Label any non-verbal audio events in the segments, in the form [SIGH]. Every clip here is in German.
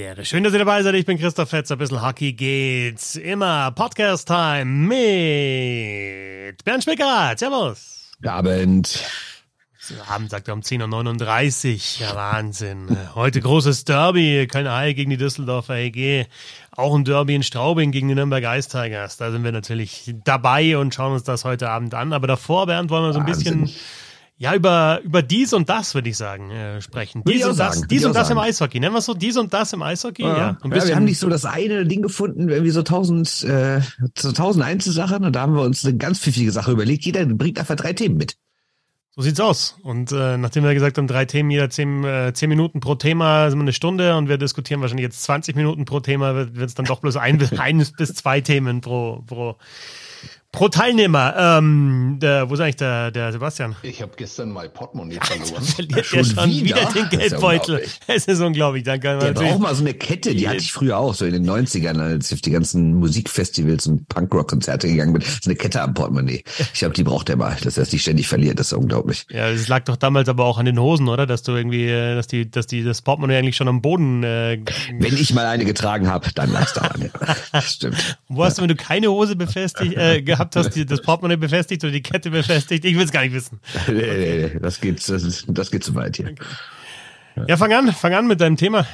Bedere. Schön, dass ihr dabei seid. Ich bin Christoph Fetzer. Ein bisschen Hockey geht's. Immer Podcast-Time mit Bernd Schmickerath. Servus. Guten Abend. Abend sagt er um 10.39 Uhr. Ja, Wahnsinn. Heute großes Derby. Kölner Haie gegen die Düsseldorfer EG. Auch ein Derby in Straubing gegen die Nürnberg Ice Tigers. Da sind wir natürlich dabei und schauen uns das heute Abend an. Aber davor, Bernd, wollen wir so ein Wahnsinn. bisschen ja, über, über dies und das, würde ich sagen, äh, sprechen. Dies und das, dies und das sagen. im Eishockey. Nennen wir es so, dies und das im Eishockey? Ja, ja, ja wir haben nicht so das eine Ding gefunden, irgendwie so tausend, äh, so tausend Einzelsachen und da haben wir uns eine ganz pfiffige Sache überlegt. Jeder bringt einfach drei Themen mit. So sieht's aus. Und äh, nachdem wir gesagt haben, drei Themen, jeder zehn, äh, zehn Minuten pro Thema, sind wir eine Stunde und wir diskutieren wahrscheinlich jetzt 20 Minuten pro Thema, wird es dann doch bloß ein, [LAUGHS] ein bis zwei Themen pro, pro Pro Teilnehmer, ähm, der, wo ist eigentlich der, der Sebastian? Ich habe gestern mein Portemonnaie verloren. Verliert schon, schon wieder? wieder den Geldbeutel. Es ist unglaublich. Danke. Der braucht mal so eine Kette, die hatte ich früher auch, so in den 90ern, als ich auf die ganzen Musikfestivals und Punkrock-Konzerte gegangen bin. So eine Kette am Portemonnaie. Ich glaube, die braucht er mal, dass er es nicht ständig verliert. Das ist unglaublich. Ja, das lag doch damals aber auch an den Hosen, oder? Dass du irgendwie, äh, dass die, dass die das Portemonnaie eigentlich schon am Boden. Äh, wenn ich mal eine getragen habe, dann lag es daran. Ja. [LAUGHS] Das stimmt. Und wo hast du, wenn du keine Hose befestigt, äh, gehabt hast, die, das Portemonnaie befestigt oder die Kette befestigt? Ich will es gar nicht wissen. [LAUGHS] Nee, nee, nee, das geht, das, das geht zu weit hier. Okay. Ja, fang an, fang an mit deinem Thema.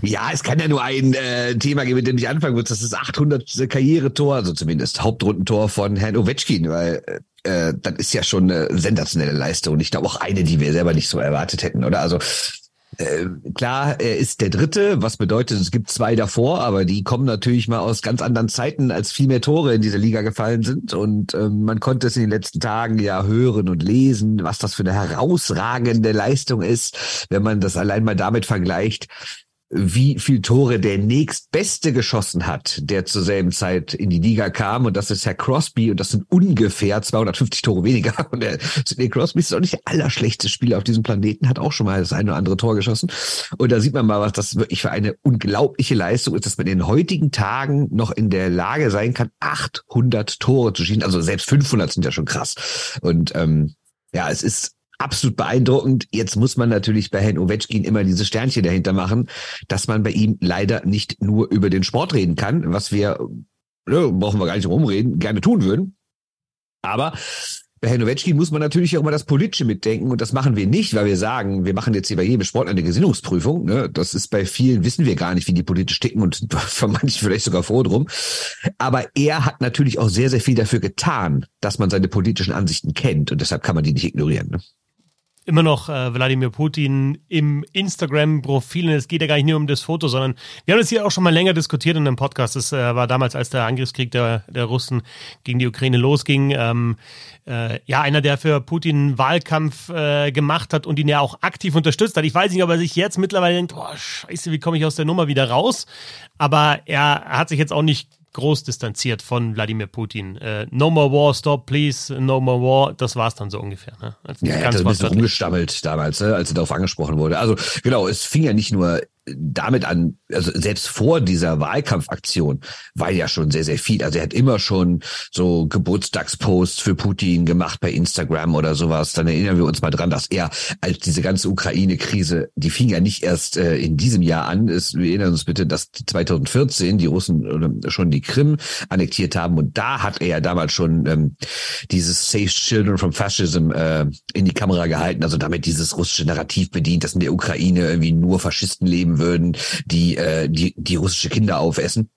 Ja, es kann ja nur ein äh, Thema geben, mit dem ich anfangen würde. Das ist 800 Karrieretor, also zumindest Hauptrundentor von Herrn Ovechkin, weil äh, das ist ja schon eine sensationelle Leistung. Ich glaube auch eine, die wir selber nicht so erwartet hätten, oder? Also äh, klar, er ist der Dritte, was bedeutet, es gibt zwei davor, aber die kommen natürlich mal aus ganz anderen Zeiten, als viel mehr Tore in dieser Liga gefallen sind. Und ähm, man konnte es in den letzten Tagen ja hören und lesen, was das für eine herausragende Leistung ist, wenn man das allein mal damit vergleicht, wie viel Tore der nächstbeste geschossen hat, der zur selben Zeit in die Liga kam. Und das ist Herr Crosby. Und das sind ungefähr 250 Tore weniger. [LAUGHS] Und der Sidney Crosby ist auch nicht der allerschlechteste Spieler auf diesem Planeten, hat auch schon mal das eine oder andere Tor geschossen. Und da sieht man mal, was das wirklich für eine unglaubliche Leistung ist, dass man in den heutigen Tagen noch in der Lage sein kann, 800 Tore zu schießen. Also selbst 500 sind ja schon krass. Und ähm, ja, es ist absolut beeindruckend. Jetzt muss man natürlich bei Herrn Ovechkin immer diese Sternchen dahinter machen, dass man bei ihm leider nicht nur über den Sport reden kann, was wir, ne, brauchen wir gar nicht rumreden, gerne tun würden. Aber bei Herrn Ovechkin muss man natürlich auch immer das Politische mitdenken und das machen wir nicht, weil wir sagen, wir machen jetzt hier bei jedem Sport eine Gesinnungsprüfung. Ne? Das ist bei vielen, wissen wir gar nicht, wie die politisch ticken und [LAUGHS] von manchen vielleicht sogar froh drum. Aber er hat natürlich auch sehr, sehr viel dafür getan, dass man seine politischen Ansichten kennt und deshalb kann man die nicht ignorieren. Ne? Immer noch äh, Wladimir Putin im Instagram-Profil. Es geht ja gar nicht nur um das Foto, sondern wir haben das hier auch schon mal länger diskutiert in einem Podcast. Das äh, war damals, als der Angriffskrieg der, der Russen gegen die Ukraine losging. Ähm, äh, ja, einer, der für Putin Wahlkampf äh, gemacht hat und ihn ja auch aktiv unterstützt hat. Ich weiß nicht, ob er sich jetzt mittlerweile denkt, boah, scheiße, wie komme ich aus der Nummer wieder raus? Aber er hat sich jetzt auch nicht groß distanziert von Wladimir Putin. Äh, no more war, stop, please, no more war. Das war es dann so ungefähr. Ne? Also ja, er hat ein bisschen rumgestammelt damals, ne, als er darauf angesprochen wurde. Also genau, es fing ja nicht nur damit an, also selbst vor dieser Wahlkampfaktion war ja schon sehr, sehr viel. Also er hat immer schon so Geburtstagsposts für Putin gemacht bei Instagram oder sowas. Dann erinnern wir uns mal dran, dass er als diese ganze Ukraine-Krise, die fing ja nicht erst äh, in diesem Jahr an. Es, wir erinnern uns bitte, dass 2014 die Russen schon die Krim annektiert haben und da hat er ja damals schon ähm, dieses Save Children from Fascism äh, in die Kamera gehalten. Also damit dieses russische Narrativ bedient, dass in der Ukraine irgendwie nur Faschisten leben geben würden, die, äh, die, die russische Kinder aufessen.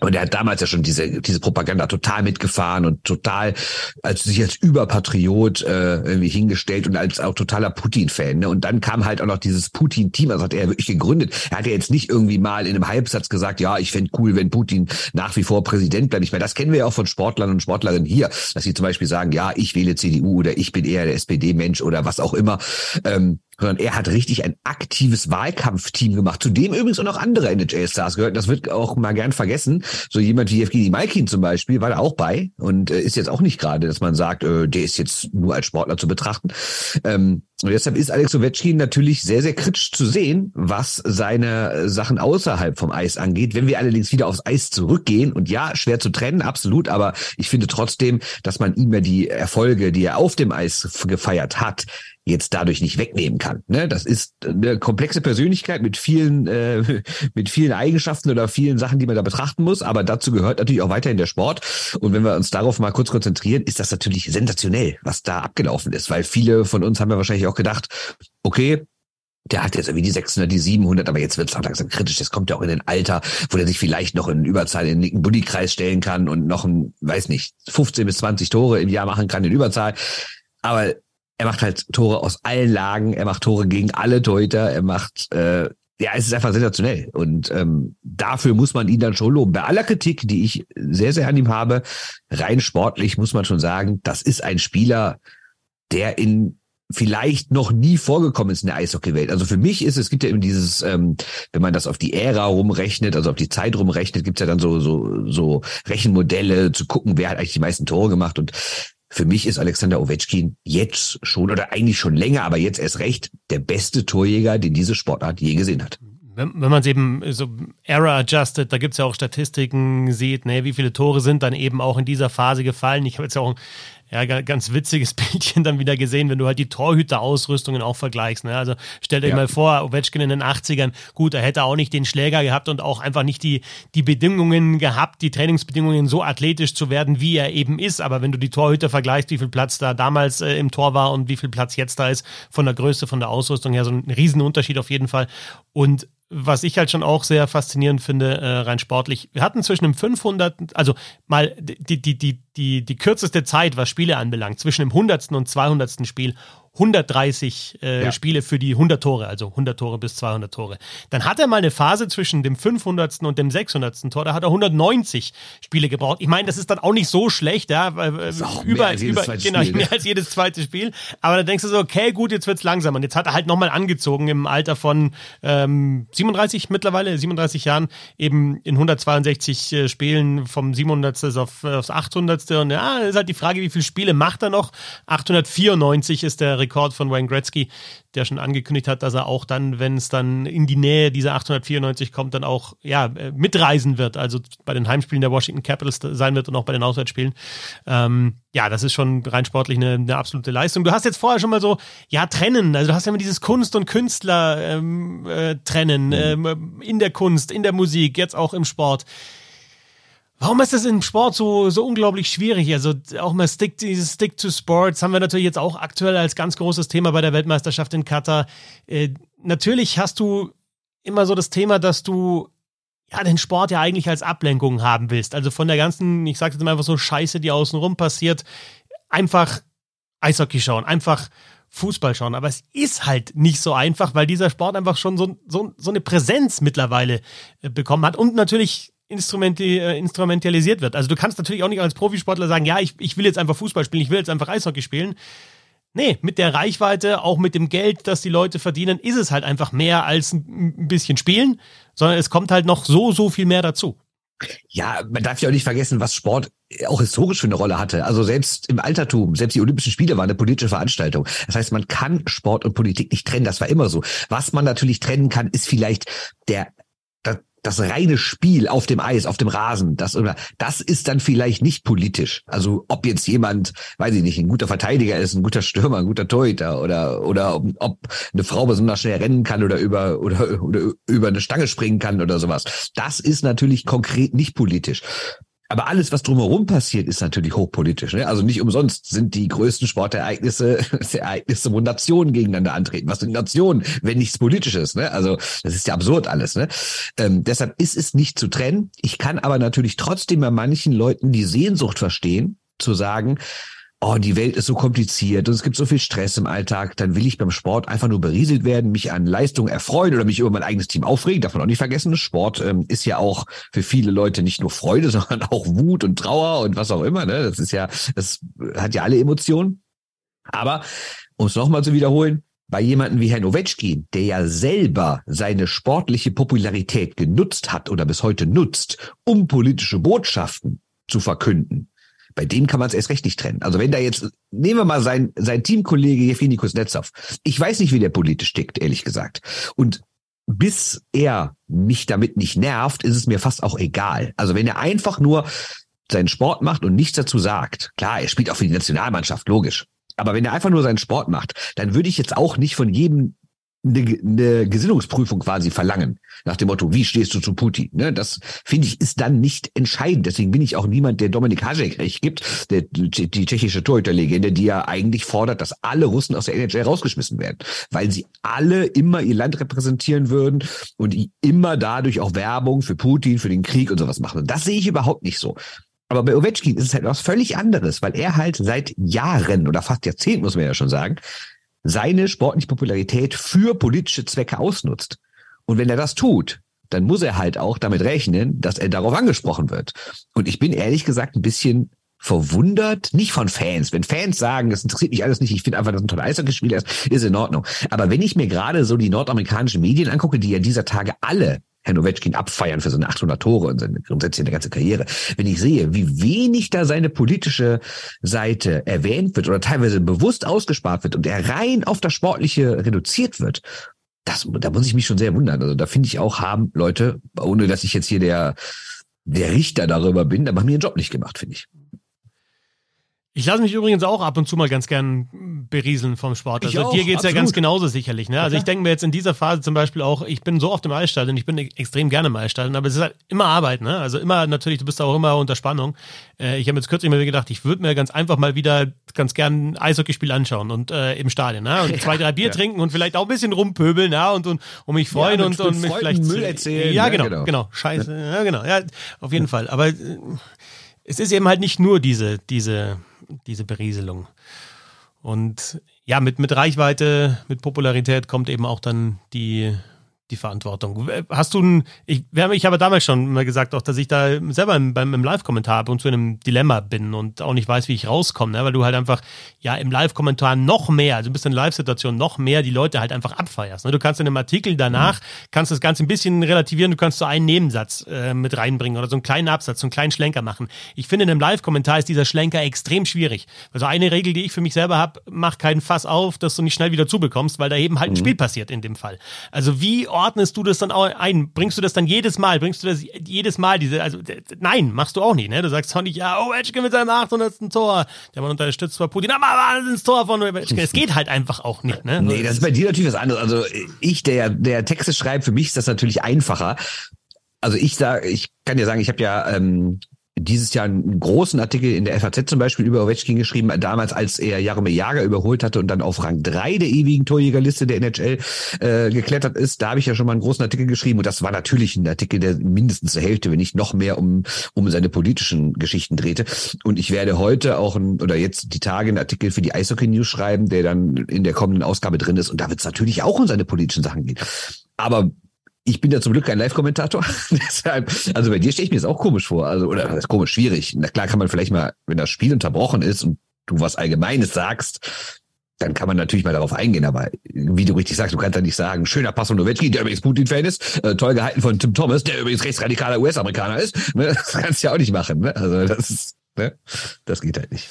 Und er hat damals ja schon diese, diese Propaganda total mitgefahren und total als sich als Überpatriot äh, irgendwie hingestellt und als auch totaler Putin-Fan. Ne? Und dann kam halt auch noch dieses Putin-Team, also hat er wirklich gegründet. Er hat ja jetzt nicht irgendwie mal in einem Halbsatz gesagt, ja, ich fände cool, wenn Putin nach wie vor Präsident bleibt. Ich meine, das kennen wir ja auch von Sportlern und Sportlerinnen hier, dass sie zum Beispiel sagen, ja, ich wähle CDU oder ich bin eher der SPD-Mensch oder was auch immer. Ähm, sondern er hat richtig ein aktives Wahlkampfteam gemacht, zu dem übrigens auch noch andere NHL-Stars gehört. Das wird auch mal gern vergessen. So jemand wie Evgeny Malkin zum Beispiel war da auch bei und äh, ist jetzt auch nicht gerade, dass man sagt, äh, der ist jetzt nur als Sportler zu betrachten. Ähm, Und deshalb ist Alex Ovechkin natürlich sehr, sehr kritisch zu sehen, was seine Sachen außerhalb vom Eis angeht. Wenn wir allerdings wieder aufs Eis zurückgehen, und ja, schwer zu trennen, absolut, aber ich finde trotzdem, dass man ihm ja die Erfolge, die er auf dem Eis gefeiert hat, jetzt dadurch nicht wegnehmen kann. Ne? Das ist eine komplexe Persönlichkeit mit vielen, äh, [LAUGHS] mit vielen Eigenschaften oder vielen Sachen, die man da betrachten muss. Aber dazu gehört natürlich auch weiterhin der Sport. Und wenn wir uns darauf mal kurz konzentrieren, ist das natürlich sensationell, was da abgelaufen ist. Weil viele von uns haben ja wahrscheinlich auch gedacht, okay, der hat jetzt irgendwie die 600, die 700, aber jetzt wird es auch langsam kritisch. Jetzt kommt er auch in ein Alter, wo er sich vielleicht noch in Überzahl in den Buddy-Kreis stellen kann und noch ein, weiß nicht, 15 bis 20 Tore im Jahr machen kann in Überzahl. Aber er macht halt Tore aus allen Lagen, er macht Tore gegen alle Torhüter, er macht, äh, ja, es ist einfach sensationell. Und ähm, dafür muss man ihn dann schon loben. Bei aller Kritik, die ich sehr, sehr an ihm habe, rein sportlich muss man schon sagen, das ist ein Spieler, der in vielleicht noch nie vorgekommen ist in der Eishockeywelt. Also für mich ist es gibt ja eben dieses, ähm, wenn man das auf die Ära rumrechnet, also auf die Zeit rumrechnet, gibt's ja dann so so so Rechenmodelle zu gucken, wer hat eigentlich die meisten Tore gemacht und für mich ist Alexander Ovechkin jetzt schon oder eigentlich schon länger, aber jetzt erst recht der beste Torjäger, den diese Sportart je gesehen hat. Wenn, wenn man es eben so error-adjusted, da gibt es ja auch Statistiken, sieht, ne, wie viele Tore sind dann eben auch in dieser Phase gefallen. Ich habe jetzt ja auch ja, ganz witziges [LAUGHS] Bildchen dann wieder gesehen, wenn du halt die Torhüterausrüstungen auch vergleichst. Ne? Also stell dir ja. mal vor, Ovechkin in den 80ern, gut, er hätte auch nicht den Schläger gehabt und auch einfach nicht die, die Bedingungen gehabt, die Trainingsbedingungen so athletisch zu werden, wie er eben ist. Aber wenn du die Torhüter vergleichst, wie viel Platz da damals äh, im Tor war und wie viel Platz jetzt da ist, von der Größe, von der Ausrüstung her, so ein Riesenunterschied auf jeden Fall. Und was ich halt schon auch sehr faszinierend finde, äh, rein sportlich. Wir hatten zwischen dem 500, also mal die, die, die, die, die kürzeste Zeit, was Spiele anbelangt, zwischen dem 100. und 200. Spiel 130 äh, ja. Spiele für die 100 Tore, also 100 Tore bis 200 Tore. Dann hat er mal eine Phase zwischen dem 500. und dem 600. Tor, da hat er 190 Spiele gebraucht. Ich meine, das ist dann auch nicht so schlecht, ja, äh, über, über genau, Spiel, mehr als jedes zweite Spiel. Aber dann denkst du so, okay, gut, jetzt wird's langsam. Und jetzt hat er halt nochmal angezogen im Alter von ähm, 37 mittlerweile, 37 Jahren, eben in 162 äh, Spielen vom 700. auf, aufs 800. Und ja, ist halt die Frage, wie viele Spiele macht er noch? 894 ist der Rekord von Wayne Gretzky, der schon angekündigt hat, dass er auch dann, wenn es dann in die Nähe dieser 894 kommt, dann auch ja äh, mitreisen wird, also bei den Heimspielen der Washington Capitals sein wird und auch bei den Auswärtsspielen. Ähm, ja, das ist schon rein sportlich eine, eine, absolute Leistung. Du hast jetzt vorher schon mal so, ja, trennen. Also du hast ja immer dieses Kunst- und Künstler ähm, äh, trennen mhm. ähm, in der Kunst, in der Musik, jetzt auch im Sport. Warum ist das im Sport so, so unglaublich schwierig? Also auch mal Stick, dieses Stick to Sports haben wir natürlich jetzt auch aktuell als ganz großes Thema bei der Weltmeisterschaft in Katar. Äh, natürlich hast du immer so das Thema, dass du ja den Sport ja eigentlich als Ablenkung haben willst. Also von der ganzen, ich sage jetzt mal einfach so Scheiße, die außenrum passiert, einfach Eishockey schauen, einfach Fußball schauen. Aber es ist halt nicht so einfach, weil dieser Sport einfach schon so, so, so eine Präsenz mittlerweile äh, bekommen hat und natürlich instrumenti äh, instrumentalisiert wird. Also du kannst natürlich auch nicht als Profisportler sagen, ja, ich, ich will jetzt einfach Fußball spielen, ich will jetzt einfach Eishockey spielen. Nee, mit der Reichweite, auch mit dem Geld, das die Leute verdienen, ist es halt einfach mehr als ein bisschen spielen, sondern es kommt halt noch so, so viel mehr dazu. Ja, man darf ja auch nicht vergessen, was Sport auch historisch für eine Rolle hatte. Also selbst im Altertum, selbst die Olympischen Spiele waren eine politische Veranstaltung. Das heißt, man kann Sport und Politik nicht trennen. Das war immer so. Was man natürlich trennen kann, ist vielleicht der das reine Spiel auf dem Eis, auf dem Rasen, das, das ist dann vielleicht nicht politisch. Also ob jetzt jemand, weiß ich nicht, ein guter Verteidiger ist, ein guter Stürmer, ein guter Torhüter oder oder ob, ob eine Frau besonders schnell rennen kann oder über oder oder über eine Stange springen kann oder sowas. Das ist natürlich konkret nicht politisch. Aber alles, was drumherum passiert, ist natürlich hochpolitisch. Ne? Also nicht umsonst sind die größten Sportereignisse [LAUGHS] Ereignisse, wo Nationen gegeneinander antreten. Was sind Nationen, wenn nichts Politisches? Ne? Also das ist ja absurd alles. Ne? Ähm, deshalb ist es nicht zu trennen. Ich kann aber natürlich trotzdem bei manchen Leuten die Sehnsucht verstehen, zu sagen, oh, die Welt ist so kompliziert und es gibt so viel Stress im Alltag, dann will ich beim Sport einfach nur berieselt werden, mich an Leistung erfreuen oder mich über mein eigenes Team aufregen. Darf man auch nicht vergessen, Sport ähm, ist ja auch für viele Leute nicht nur Freude, [LAUGHS] sondern auch Wut und Trauer und was auch immer. Ne? Das ist ja, das hat ja alle Emotionen. Aber, um es nochmal zu wiederholen, bei jemanden wie Herrn Ovechkin, der ja selber seine sportliche Popularität genutzt hat oder bis heute nutzt, um politische Botschaften zu verkünden, Bei dem kann man es erst recht nicht trennen. Also wenn da jetzt, nehmen wir mal sein, sein Teamkollege Jefini Kuznetsov. Ich weiß nicht, wie der politisch tickt, ehrlich gesagt. Und bis er mich damit nicht nervt, ist es mir fast auch egal. Also wenn er einfach nur seinen Sport macht und nichts dazu sagt, klar, er spielt auch für die Nationalmannschaft, logisch. Aber wenn er einfach nur seinen Sport macht, dann würde ich jetzt auch nicht von jedem eine, eine Gesinnungsprüfung quasi verlangen. Nach dem Motto, wie stehst du zu Putin? Ne, das finde ich ist dann nicht entscheidend. Deswegen bin ich auch niemand, der Dominik Hasek recht gibt, der, die tschechische Torhüterlegende, die ja eigentlich fordert, dass alle Russen aus der NHL rausgeschmissen werden, weil sie alle immer ihr Land repräsentieren würden und immer dadurch auch Werbung für Putin, für den Krieg und sowas machen. Und das sehe ich überhaupt nicht so. Aber bei Ovechkin ist es halt was völlig anderes, weil er halt seit Jahren oder fast Jahrzehnten, muss man ja schon sagen, seine sportliche Popularität für politische Zwecke ausnutzt. Und wenn er das tut, dann muss er halt auch damit rechnen, dass er darauf angesprochen wird. Und ich bin ehrlich gesagt ein bisschen verwundert, nicht von Fans. Wenn Fans sagen, das interessiert mich alles nicht, ich finde einfach, dass ein toller Eishockeyspieler ist, ist in Ordnung. Aber wenn ich mir gerade so die nordamerikanischen Medien angucke, die ja dieser Tage alle Herrn Ovechkin abfeiern für seine 800 Tore und seine grundsätzlich eine ganze Karriere. Wenn ich sehe, wie wenig da seine politische Seite erwähnt wird oder teilweise bewusst ausgespart wird und er rein auf das Sportliche reduziert wird, das, da muss ich mich schon sehr wundern. Also da finde ich auch, haben Leute, ohne dass ich jetzt hier der, der Richter darüber bin, da haben mir den Job nicht gemacht, finde ich. Ich lasse mich übrigens auch ab und zu mal ganz gern berieseln vom Sport. Also auch, dir geht's absolut. ja ganz genauso sicherlich. Ne? Also ich denke mir jetzt in dieser Phase zum Beispiel auch, ich bin so oft im Eisstadion, ich bin extrem gerne im Eisstadion, aber es ist halt immer Arbeit. Ne? Also immer natürlich, du bist auch immer unter Spannung. Äh, ich habe jetzt kürzlich mal gedacht, ich würde mir ganz einfach mal wieder ganz gern ein Eishockeyspiel anschauen und äh, im Stadion. Ne? Und [LAUGHS] zwei, drei Bier ja. trinken und vielleicht auch ein bisschen rumpöbeln ja? und, und, und mich freuen ja, und, und mich vielleicht... Müll erzählen. Ja, genau, genau. genau. Scheiße, ja, genau. Ja, auf jeden Fall. Aber... Äh, es ist eben halt nicht nur diese, diese, diese Berieselung. Und ja, mit, mit Reichweite, mit Popularität kommt eben auch dann die, die Verantwortung. Hast du ein, ich, ich habe damals schon mal gesagt, auch, dass ich da selber im, beim, im Live-Kommentar ab und zu in einem Dilemma bin und auch nicht weiß, wie ich rauskomme, ne? weil du halt einfach ja im Live-Kommentar noch mehr, also du bist in Live-Situation noch mehr die Leute halt einfach abfeierst. Ne? Du kannst in einem Artikel danach, mhm. kannst das Ganze ein bisschen relativieren, du kannst so einen Nebensatz äh, mit reinbringen oder so einen kleinen Absatz, so einen kleinen Schlenker machen. Ich finde, in einem Live-Kommentar ist dieser Schlenker extrem schwierig. Also eine Regel, die ich für mich selber habe, mach keinen Fass auf, dass du nicht schnell wieder zubekommst, weil da eben halt ein mhm. Spiel passiert in dem Fall. Also wie ordnest du das dann auch ein? Bringst du das dann jedes Mal? Bringst du das jedes Mal? Diese, also nein, machst du auch nicht. Ne? Du sagst auch nicht, ja, oh, Ovechkin mit seinem 800. Tor. Der Mann unterstützt zwar Putin, aber wahnsinns Tor von Ovechkin. Es geht halt einfach auch nicht. Ne? Nee, das ist bei dir natürlich was anderes. Also ich, der, der Texte schreibt, für mich ist das natürlich einfacher. Also ich sage, ich kann dir sagen, ich habe ja ähm, dieses Jahr einen großen Artikel in der FAZ zum Beispiel über Ovechkin geschrieben, damals als er Jaromir Jager überholt hatte und dann auf Rang 3 der ewigen Torjägerliste der NHL äh, geklettert ist. Da habe ich ja schon mal einen großen Artikel geschrieben und das war natürlich ein Artikel, der mindestens zur Hälfte, wenn nicht noch mehr um, um seine politischen Geschichten drehte. Und ich werde heute auch ein, oder jetzt die Tage einen Artikel für die Eishockey News schreiben, der dann in der kommenden Ausgabe drin ist und da wird es natürlich auch um seine politischen Sachen gehen. Aber ich bin ja zum Glück kein Live-Kommentator. [LAUGHS] Deshalb, also bei dir stelle ich mir das auch komisch vor. Also, oder das ist komisch, schwierig. Na klar kann man vielleicht mal, wenn das Spiel unterbrochen ist und du was Allgemeines sagst, dann kann man natürlich mal darauf eingehen, aber wie du richtig sagst, du kannst ja nicht sagen, schöner Pass von Nowitzki, der übrigens Putin-Fan ist, äh, toll gehalten von Tim Thomas, der übrigens rechtsradikaler US-Amerikaner ist. Ne? [LAUGHS] Das kannst du ja auch nicht machen. Ne? Also das ist, ne? das geht halt nicht.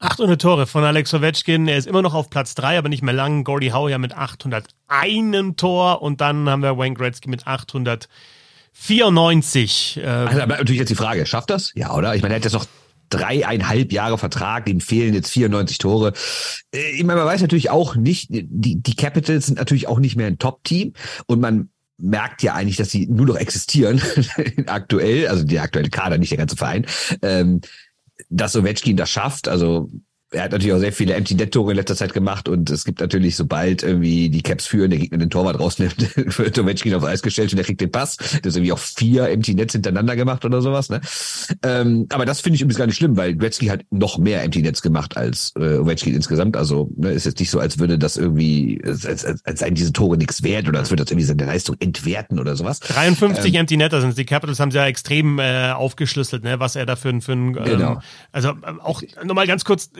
800 Tore von Alex Ovechkin. Er ist immer noch auf Platz 3, aber nicht mehr lang. Gordy Howe ja mit 801 Tor und dann haben wir Wayne Gretzky mit 894. Äh, also natürlich jetzt die Frage, schafft das? Ja, oder? Ich meine, er hat jetzt noch dreieinhalb Jahre Vertrag, ihm fehlen jetzt 94 Tore. Äh, ich meine, man weiß natürlich auch nicht, die, die Capitals sind natürlich auch nicht mehr ein Top-Team und man merkt ja eigentlich, dass sie nur noch existieren [LAUGHS] aktuell, also der aktuelle Kader, nicht der ganze Verein. Ähm, dass Ovechkin das schafft. Also er hat natürlich auch sehr viele Empty Net Tore in letzter Zeit gemacht und es gibt natürlich, sobald irgendwie die Caps führen, der Gegner den Torwart rausnimmt, [LAUGHS] wird Ovechkin aufs Eis gestellt und er kriegt den Pass. Das ist irgendwie auch vier Empty Nets hintereinander gemacht oder sowas. Ne? Ähm, aber das finde ich übrigens gar nicht schlimm, weil Gretzky hat noch mehr Empty Nets gemacht als äh, Ovechkin insgesamt. Also ne, ist jetzt nicht so, als würde das irgendwie, als, als, als seien diese Tore nichts wert oder als würde das irgendwie seine Leistung entwerten oder sowas. 53 ähm, Empty Netter sind Die Capitals haben sie ja extrem äh, aufgeschlüsselt, ne, was er da für, für ein, ähm, genau. also äh, auch nochmal ganz kurz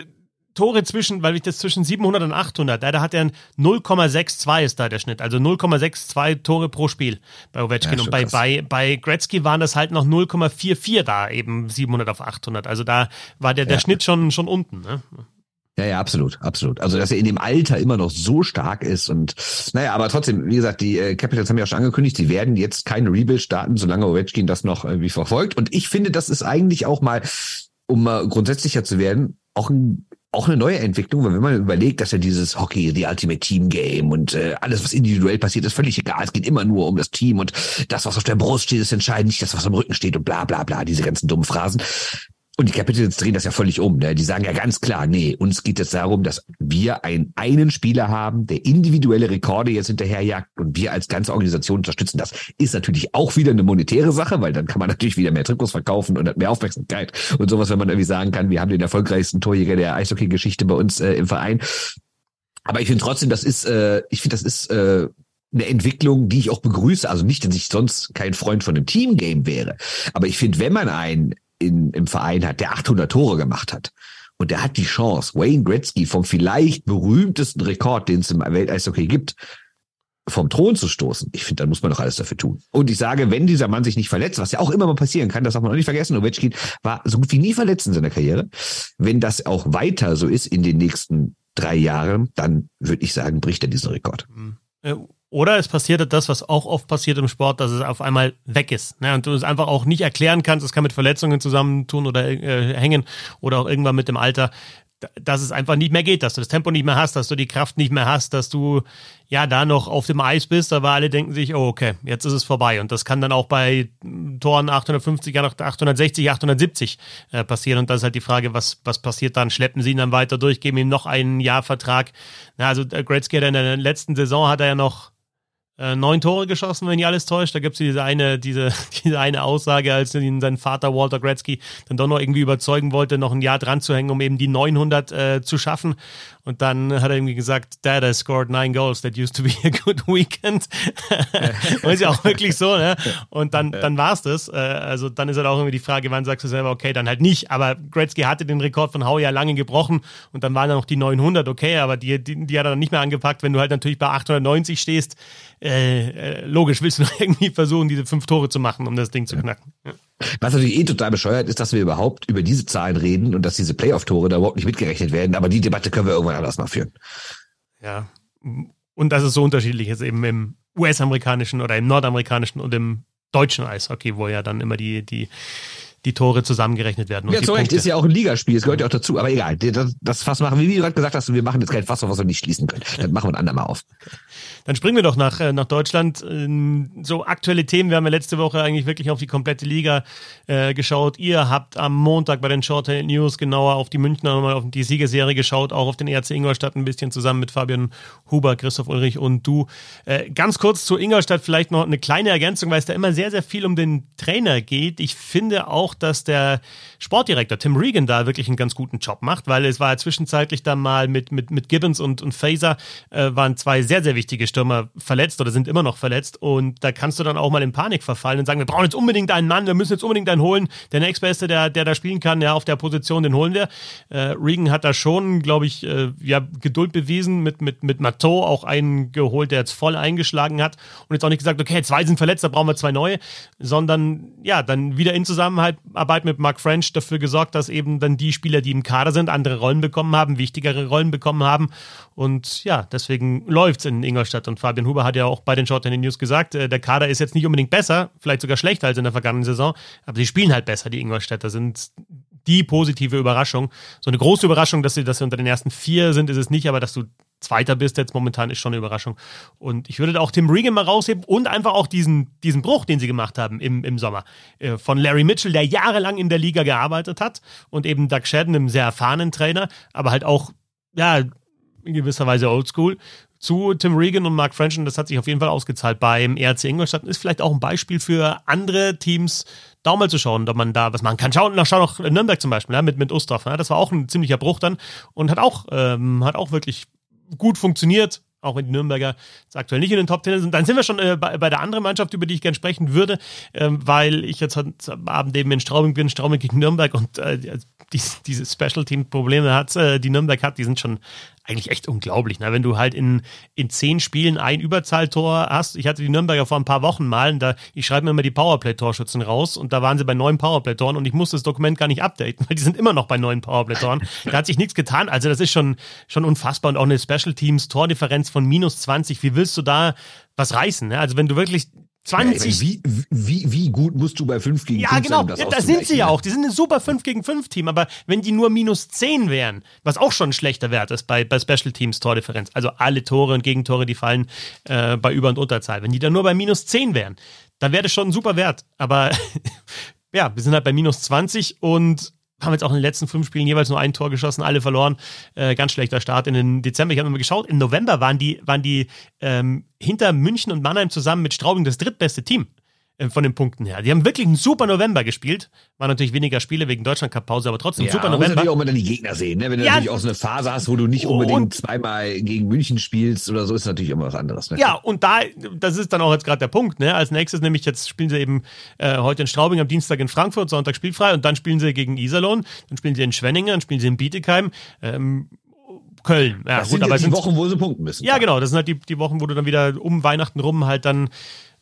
Tore zwischen, weil ich das zwischen 700 und 800, da, da hat er 0,62 ist da der Schnitt, also 0,62 Tore pro Spiel bei Ovechkin ja, und bei, bei, bei Gretzky waren das halt noch 0,44 da eben 700 auf 800, also da war der, der ja. Schnitt schon, schon unten. Ne? Ja, ja, absolut, absolut. Also, dass er in dem Alter immer noch so stark ist und naja, aber trotzdem, wie gesagt, die äh, Capitals haben ja schon angekündigt, sie werden jetzt keine Rebuild starten, solange Ovechkin das noch irgendwie verfolgt. Und ich finde, das ist eigentlich auch mal, um mal grundsätzlicher zu werden, auch ein auch eine neue Entwicklung, weil wenn man überlegt, dass ja dieses Hockey, die Ultimate Team Game und äh, alles, was individuell passiert, ist völlig egal. Es geht immer nur um das Team und das, was auf der Brust steht, ist entscheidend, nicht das, was am Rücken steht und bla bla bla, diese ganzen dummen Phrasen. Und die Capitals drehen das ja völlig um. Ne? Die sagen ja ganz klar, nee, uns geht es darum, dass wir einen, einen Spieler haben, der individuelle Rekorde jetzt hinterherjagt und wir als ganze Organisation unterstützen. Das ist natürlich auch wieder eine monetäre Sache, weil dann kann man natürlich wieder mehr Trikots verkaufen und hat mehr Aufmerksamkeit und sowas, wenn man irgendwie sagen kann, wir haben den erfolgreichsten Torjäger der Eishockey-Geschichte bei uns äh, im Verein. Aber ich finde trotzdem, das ist, äh, ich finde, das ist äh, eine Entwicklung, die ich auch begrüße. Also nicht, dass ich sonst kein Freund von einem Teamgame wäre. Aber ich finde, wenn man einen in, im Verein hat, der 800 Tore gemacht hat. Und der hat die Chance, Wayne Gretzky vom vielleicht berühmtesten Rekord, den es im Welteishockey gibt, vom Thron zu stoßen. Ich finde, da muss man doch alles dafür tun. Und ich sage, wenn dieser Mann sich nicht verletzt, was ja auch immer mal passieren kann, das darf man auch nicht vergessen, Ovechkin war so gut wie nie verletzt in seiner Karriere. Wenn das auch weiter so ist in den nächsten drei Jahren, dann würde ich sagen, bricht er diesen Rekord. Mhm. Oder es passiert das, was auch oft passiert im Sport, dass es auf einmal weg ist. Ne? Und du es einfach auch nicht erklären kannst. Es kann mit Verletzungen zusammentun oder äh, hängen oder auch irgendwann mit dem Alter dass es einfach nicht mehr geht, dass du das Tempo nicht mehr hast, dass du die Kraft nicht mehr hast, dass du ja da noch auf dem Eis bist, aber alle denken sich, oh okay, jetzt ist es vorbei. Und das kann dann auch bei Toren 850, 860, 870 äh, passieren. Und das ist halt die Frage, was, was passiert dann? Schleppen sie ihn dann weiter durch, geben ihm noch einen Jahr Vertrag? Na, also äh, Gretzky hat in der letzten Saison hat er ja noch äh, neun Tore geschossen, wenn ich alles täuscht. Da gibt es diese eine, diese, [LAUGHS] diese eine Aussage, als ihn sein Vater Walter Gretzky dann doch noch irgendwie überzeugen wollte, noch ein Jahr dran zu hängen, um eben die 900 äh, zu schaffen. Und dann hat er irgendwie gesagt, Dad, I scored nine goals. That used to be [LAUGHS] a good weekend. und [LAUGHS] ist ja auch wirklich so, ne? Und dann, dann war's das. Äh, also dann ist halt auch irgendwie die Frage, wann sagst du selber, okay, dann halt nicht. Aber Gretzky hatte den Rekord von Hau ja lange gebrochen und dann waren da noch die 900, okay, aber die, die, die hat er dann nicht mehr angepackt. Wenn du halt natürlich bei 890 stehst, äh, äh, logisch willst du noch [LAUGHS] irgendwie versuchen, diese fünf Tore zu machen, um das Ding zu knacken. Ja. Was natürlich eh total bescheuert ist, dass wir überhaupt über diese Zahlen reden und dass diese Playoff-Tore da überhaupt nicht mitgerechnet werden. Aber die Debatte können wir irgendwann anders mal führen. Ja. Und dass es so unterschiedlich ist eben im US-amerikanischen oder im nordamerikanischen und im deutschen Eishockey, wo ja dann immer die, die, die Tore zusammengerechnet werden. ja, zu Recht, ist ja auch ein Ligaspiel, es gehört ja auch dazu, aber egal, das, das Fass machen, wie du gerade gesagt hast, wir machen jetzt kein Fass, was wir nicht schließen können. Das machen wir ein andermal auf. Dann springen wir doch nach, äh, nach Deutschland. Ähm, so aktuelle Themen. Wir haben ja letzte Woche eigentlich wirklich auf die komplette Liga äh, geschaut. Ihr habt am Montag bei den Shorthand News genauer auf die Münchner nochmal auf die Siegerserie geschaut, auch auf den ERC Ingolstadt ein bisschen zusammen mit Fabian Huber, Christoph Ulrich und du. Äh, ganz kurz zu Ingolstadt vielleicht noch eine kleine Ergänzung, weil es da immer sehr, sehr viel um den Trainer geht. Ich finde auch, dass der Sportdirektor Tim Regan da wirklich einen ganz guten Job macht, weil es war ja zwischenzeitlich dann mal mit, mit, mit Gibbons und, und Faser äh, waren zwei sehr, sehr wichtige Stürmer verletzt oder sind immer noch verletzt. Und da kannst du dann auch mal in Panik verfallen und sagen, wir brauchen jetzt unbedingt einen Mann, wir müssen jetzt unbedingt einen holen. Der nächstbeste, der, der da spielen kann, ja, auf der Position, den holen wir. Äh, Regan hat da schon, glaube ich, äh, ja, Geduld bewiesen, mit, mit, mit Matteau auch einen geholt, der jetzt voll eingeschlagen hat. Und jetzt auch nicht gesagt, okay, zwei sind verletzt, da brauchen wir zwei neue, sondern ja, dann wieder in Zusammenarbeit mit Mark French dafür gesorgt, dass eben dann die Spieler, die im Kader sind, andere Rollen bekommen haben, wichtigere Rollen bekommen haben. Und ja, deswegen läuft es in Ingolstadt. Und Fabian Huber hat ja auch bei den Short News gesagt, äh, der Kader ist jetzt nicht unbedingt besser, vielleicht sogar schlechter als in der vergangenen Saison, aber sie spielen halt besser, die Ingolstädter sind die positive Überraschung. So eine große Überraschung, dass sie, dass sie unter den ersten vier sind, ist es nicht, aber dass du Zweiter bist jetzt momentan ist schon eine Überraschung. Und ich würde da auch Tim Regan mal rausheben und einfach auch diesen, diesen Bruch, den sie gemacht haben im, im Sommer. Äh, von Larry Mitchell, der jahrelang in der Liga gearbeitet hat und eben Doug Shadden, einem sehr erfahrenen Trainer, aber halt auch, ja, in gewisser Weise oldschool zu Tim Regan und Mark French und das hat sich auf jeden Fall ausgezahlt beim RC Ingolstadt. Ist vielleicht auch ein Beispiel für andere Teams, da mal zu schauen, ob man da was machen kann. Schau, nach, schau Nürnberg zum Beispiel, ja, mit, mit Ustorf. Ja, das war auch ein ziemlicher Bruch dann und hat auch, ähm, hat auch wirklich gut funktioniert. Auch wenn die Nürnberger jetzt aktuell nicht in den Top Ten sind. Dann sind wir schon äh, bei, bei, der anderen Mannschaft, über die ich gerne sprechen würde, ähm, weil ich jetzt heute Abend eben in Straubing bin, Straubing gegen Nürnberg und äh, diese, diese Special Team Probleme hat, äh, die Nürnberg hat, die sind schon eigentlich echt unglaublich. Ne? Wenn du halt in, in zehn Spielen ein Überzahltor hast, ich hatte die Nürnberger vor ein paar Wochen mal, da, ich schreibe mir immer die Powerplay-Torschützen raus und da waren sie bei neun Powerplay-Toren und ich musste das Dokument gar nicht updaten, [LAUGHS] weil die sind immer noch bei neun Powerplay-Toren. da hat sich nichts getan. Also das ist schon, schon unfassbar und auch eine Special Teams Tordifferenz von minus 20. Wie willst du da was reißen? Ne? Also wenn du wirklich 20. Ja, wie, wie, wie gut musst du bei 5 gegen 5 Ja, genau. sein, um das ja, da sind sie ja auszugleichen, auch. Die sind ein super 5 gegen 5 Team. Aber wenn die nur minus 10 wären, was auch schon ein schlechter Wert ist bei, bei Special Teams Tordifferenz, also alle Tore und Gegentore, die fallen äh, bei Über- und Unterzahl. Wenn die dann nur bei minus 10 wären, dann wäre das schon ein super Wert. Aber [LAUGHS] ja, wir sind halt bei minus 20 und haben jetzt auch in den letzten fünf Spielen jeweils nur ein Tor geschossen, alle verloren. Äh, ganz schlechter Start in den Dezember. Ich habe mal geschaut, im November waren die, waren die ähm, hinter München und Mannheim zusammen mit Straubing das drittbeste Team von den Punkten her. Die haben wirklich einen super November gespielt. Waren natürlich weniger Spiele wegen Deutschland-Cup-Pause, aber trotzdem Ja, super November. natürlich auch mal dann die Gegner sehen. Ne? Wenn du Ja. natürlich auch so eine Phase hast, wo du nicht unbedingt Und- zweimal gegen München spielst oder so, ist natürlich immer was anderes. Ne? Ja, und da, das ist dann auch jetzt gerade der Punkt. Ne? Als nächstes nämlich, jetzt spielen sie eben äh, heute in Straubing, am Dienstag in Frankfurt, Sonntag spielfrei und dann spielen sie gegen Iserlohn, dann spielen sie in Schwenningen, dann spielen sie in Bietigheim, ähm, Köln. Ja, das sind aber die Wochen, wo sie punkten müssen. Ja, genau. Das sind halt die, die Wochen, wo du dann wieder um Weihnachten rum halt dann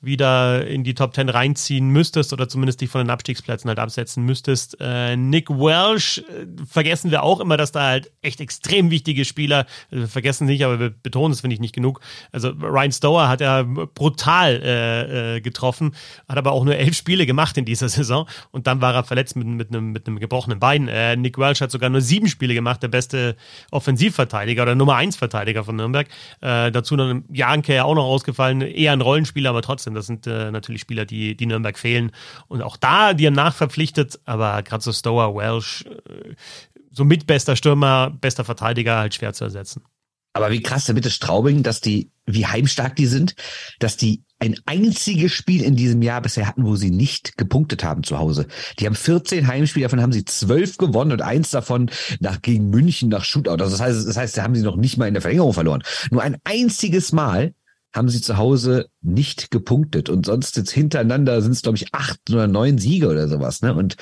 wieder in die Top 10 reinziehen müsstest oder zumindest dich von den Abstiegsplätzen halt absetzen müsstest. Äh, Nick Welsh äh, vergessen wir auch immer, dass da halt echt extrem wichtige Spieler, also wir vergessen nicht, aber wir betonen es, finde ich, nicht genug. Also Ryan Stower hat ja brutal äh, äh, getroffen, hat aber auch nur elf Spiele gemacht in dieser [LAUGHS] Saison und dann war er verletzt mit, mit, einem, mit einem gebrochenen Bein. Äh, Nick Welsh hat sogar nur sieben Spiele gemacht, der beste Offensivverteidiger oder Nummer eins Verteidiger von Nürnberg. Äh, dazu noch Janke ja auch noch ausgefallen, eher ein Rollenspieler, aber trotzdem, das sind äh, natürlich Spieler, die, die Nürnberg fehlen. Und auch da, die haben nachverpflichtet, aber gerade so Stower, Welsh, äh, so mitbester Stürmer, bester Verteidiger, halt schwer zu ersetzen. Aber wie krass, damit ist Straubing, dass die, wie heimstark die sind, dass die ein einziges Spiel in diesem Jahr bisher hatten, wo sie nicht gepunktet haben zu Hause. Die haben 14 Heimspiele, davon haben sie 12 gewonnen und eins davon nach gegen München nach Shootout. Also das heißt, das heißt, da haben sie noch nicht mal in der Verlängerung verloren. Nur ein einziges Mal haben sie zu Hause nicht gepunktet und sonst jetzt hintereinander sind es glaube ich acht oder neun Siege oder sowas. Ne? Und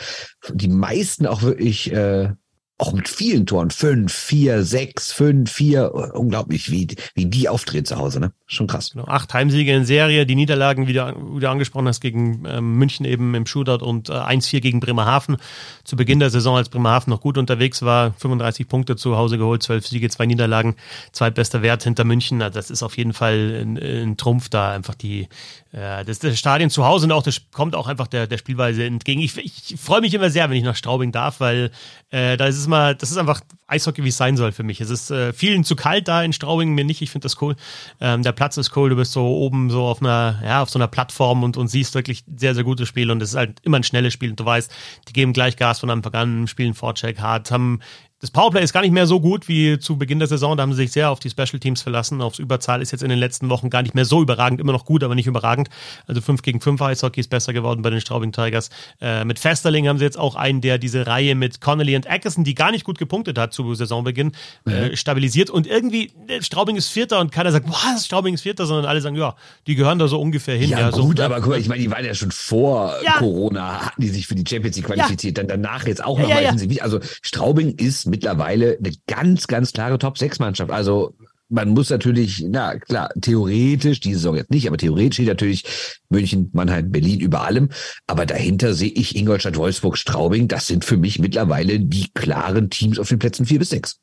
die meisten auch wirklich äh, auch mit vielen Toren, fünf, vier, sechs, fünf, vier, unglaublich, wie, wie die auftreten zu Hause, ne? Schon krass. Genau, acht Heimsiege in Serie, die Niederlagen, wie du, wie du angesprochen hast, gegen ähm, München eben im Shootout und äh, 1-4 gegen Bremerhaven. Zu Beginn der Saison, als Bremerhaven noch gut unterwegs war, 35 Punkte zu Hause geholt, 12 Siege, zwei Niederlagen, zweitbester Wert hinter München. Also das ist auf jeden Fall ein, ein Trumpf da, einfach die, äh, das, das Stadion zu Hause und auch das kommt auch einfach der, der Spielweise entgegen. Ich, ich freue mich immer sehr, wenn ich nach Straubing darf, weil äh, da ist es mal, das ist einfach Eishockey, wie es sein soll für mich. Es ist äh, vielen zu kalt da in Straubing, mir nicht, ich finde das cool. Ähm, der Platz ist cool, du bist so oben so auf einer, ja, auf so einer Plattform und, und siehst wirklich sehr, sehr gutes Spiel und es ist halt immer ein schnelles Spiel und du weißt, die geben gleich Gas von Anfang an, spielen Vorcheck hart, haben das Powerplay ist gar nicht mehr so gut wie zu Beginn der Saison. Da haben sie sich sehr auf die Special Teams verlassen. Aufs Überzahl ist jetzt in den letzten Wochen gar nicht mehr so überragend. Immer noch gut, aber nicht überragend. Also 5 gegen 5 Eishockey ist besser geworden bei den Straubing Tigers. Äh, mit Festerling haben sie jetzt auch einen, der diese Reihe mit Connolly und Ackerson, die gar nicht gut gepunktet hat zu Saisonbeginn, äh, stabilisiert. Und irgendwie, äh, Straubing ist Vierter und keiner sagt, was, Straubing ist Vierter, sondern alle sagen, ja, die gehören da so ungefähr hin. Ja, so, gut, ne? aber guck mal, ich meine, die waren ja schon vor Ja. Corona, hatten die sich für die Champions League qualifiziert, dann danach jetzt auch Ja, nochmal. ja, ja. Also Straubing ist mittlerweile eine ganz, ganz klare Top-6-Mannschaft. Also man muss natürlich, na klar, theoretisch, diese Saison jetzt nicht, aber theoretisch steht natürlich München, Mannheim, Berlin über allem. Aber dahinter sehe ich Ingolstadt, Wolfsburg, Straubing. Das sind für mich mittlerweile die klaren Teams auf den Plätzen vier bis sechs.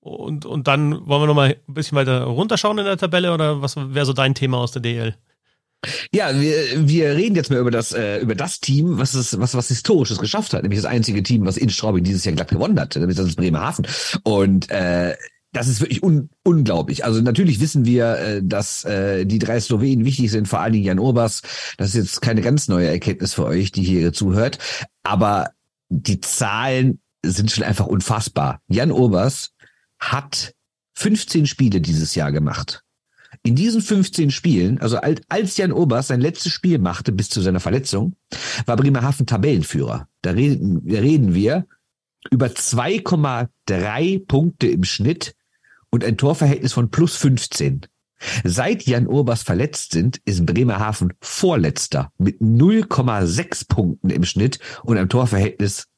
Und, und dann wollen wir nochmal ein bisschen weiter runterschauen in der Tabelle oder was wäre so dein Thema aus der DL? Ja, wir, wir reden jetzt mal über das, äh, über das Team, was es, was, was Historisches geschafft hat, nämlich das einzige Team, was in Straubing dieses Jahr glatt gewonnen hat, nämlich das ist Bremerhaven. Und äh, das ist wirklich un unglaublich. Also natürlich wissen wir, äh, dass äh, die drei Slowenen wichtig sind, vor allen Dingen Jan Urbas. Das ist jetzt keine ganz neue Erkenntnis für euch, die hier zuhört. Aber die Zahlen sind schon einfach unfassbar. Jan Urbas hat 15 Spiele dieses Jahr gemacht. In diesen 15 Spielen, also als- Jan Obers sein letztes Spiel machte bis zu seiner Verletzung, war Bremerhaven Tabellenführer. Da reden, da reden wir über 2,3 Punkte im Schnitt und ein Torverhältnis von plus 15. Seit Jan Urbas verletzt sind, ist Bremerhaven Vorletzter mit 0,6 Punkten im Schnitt und einem Torverhältnis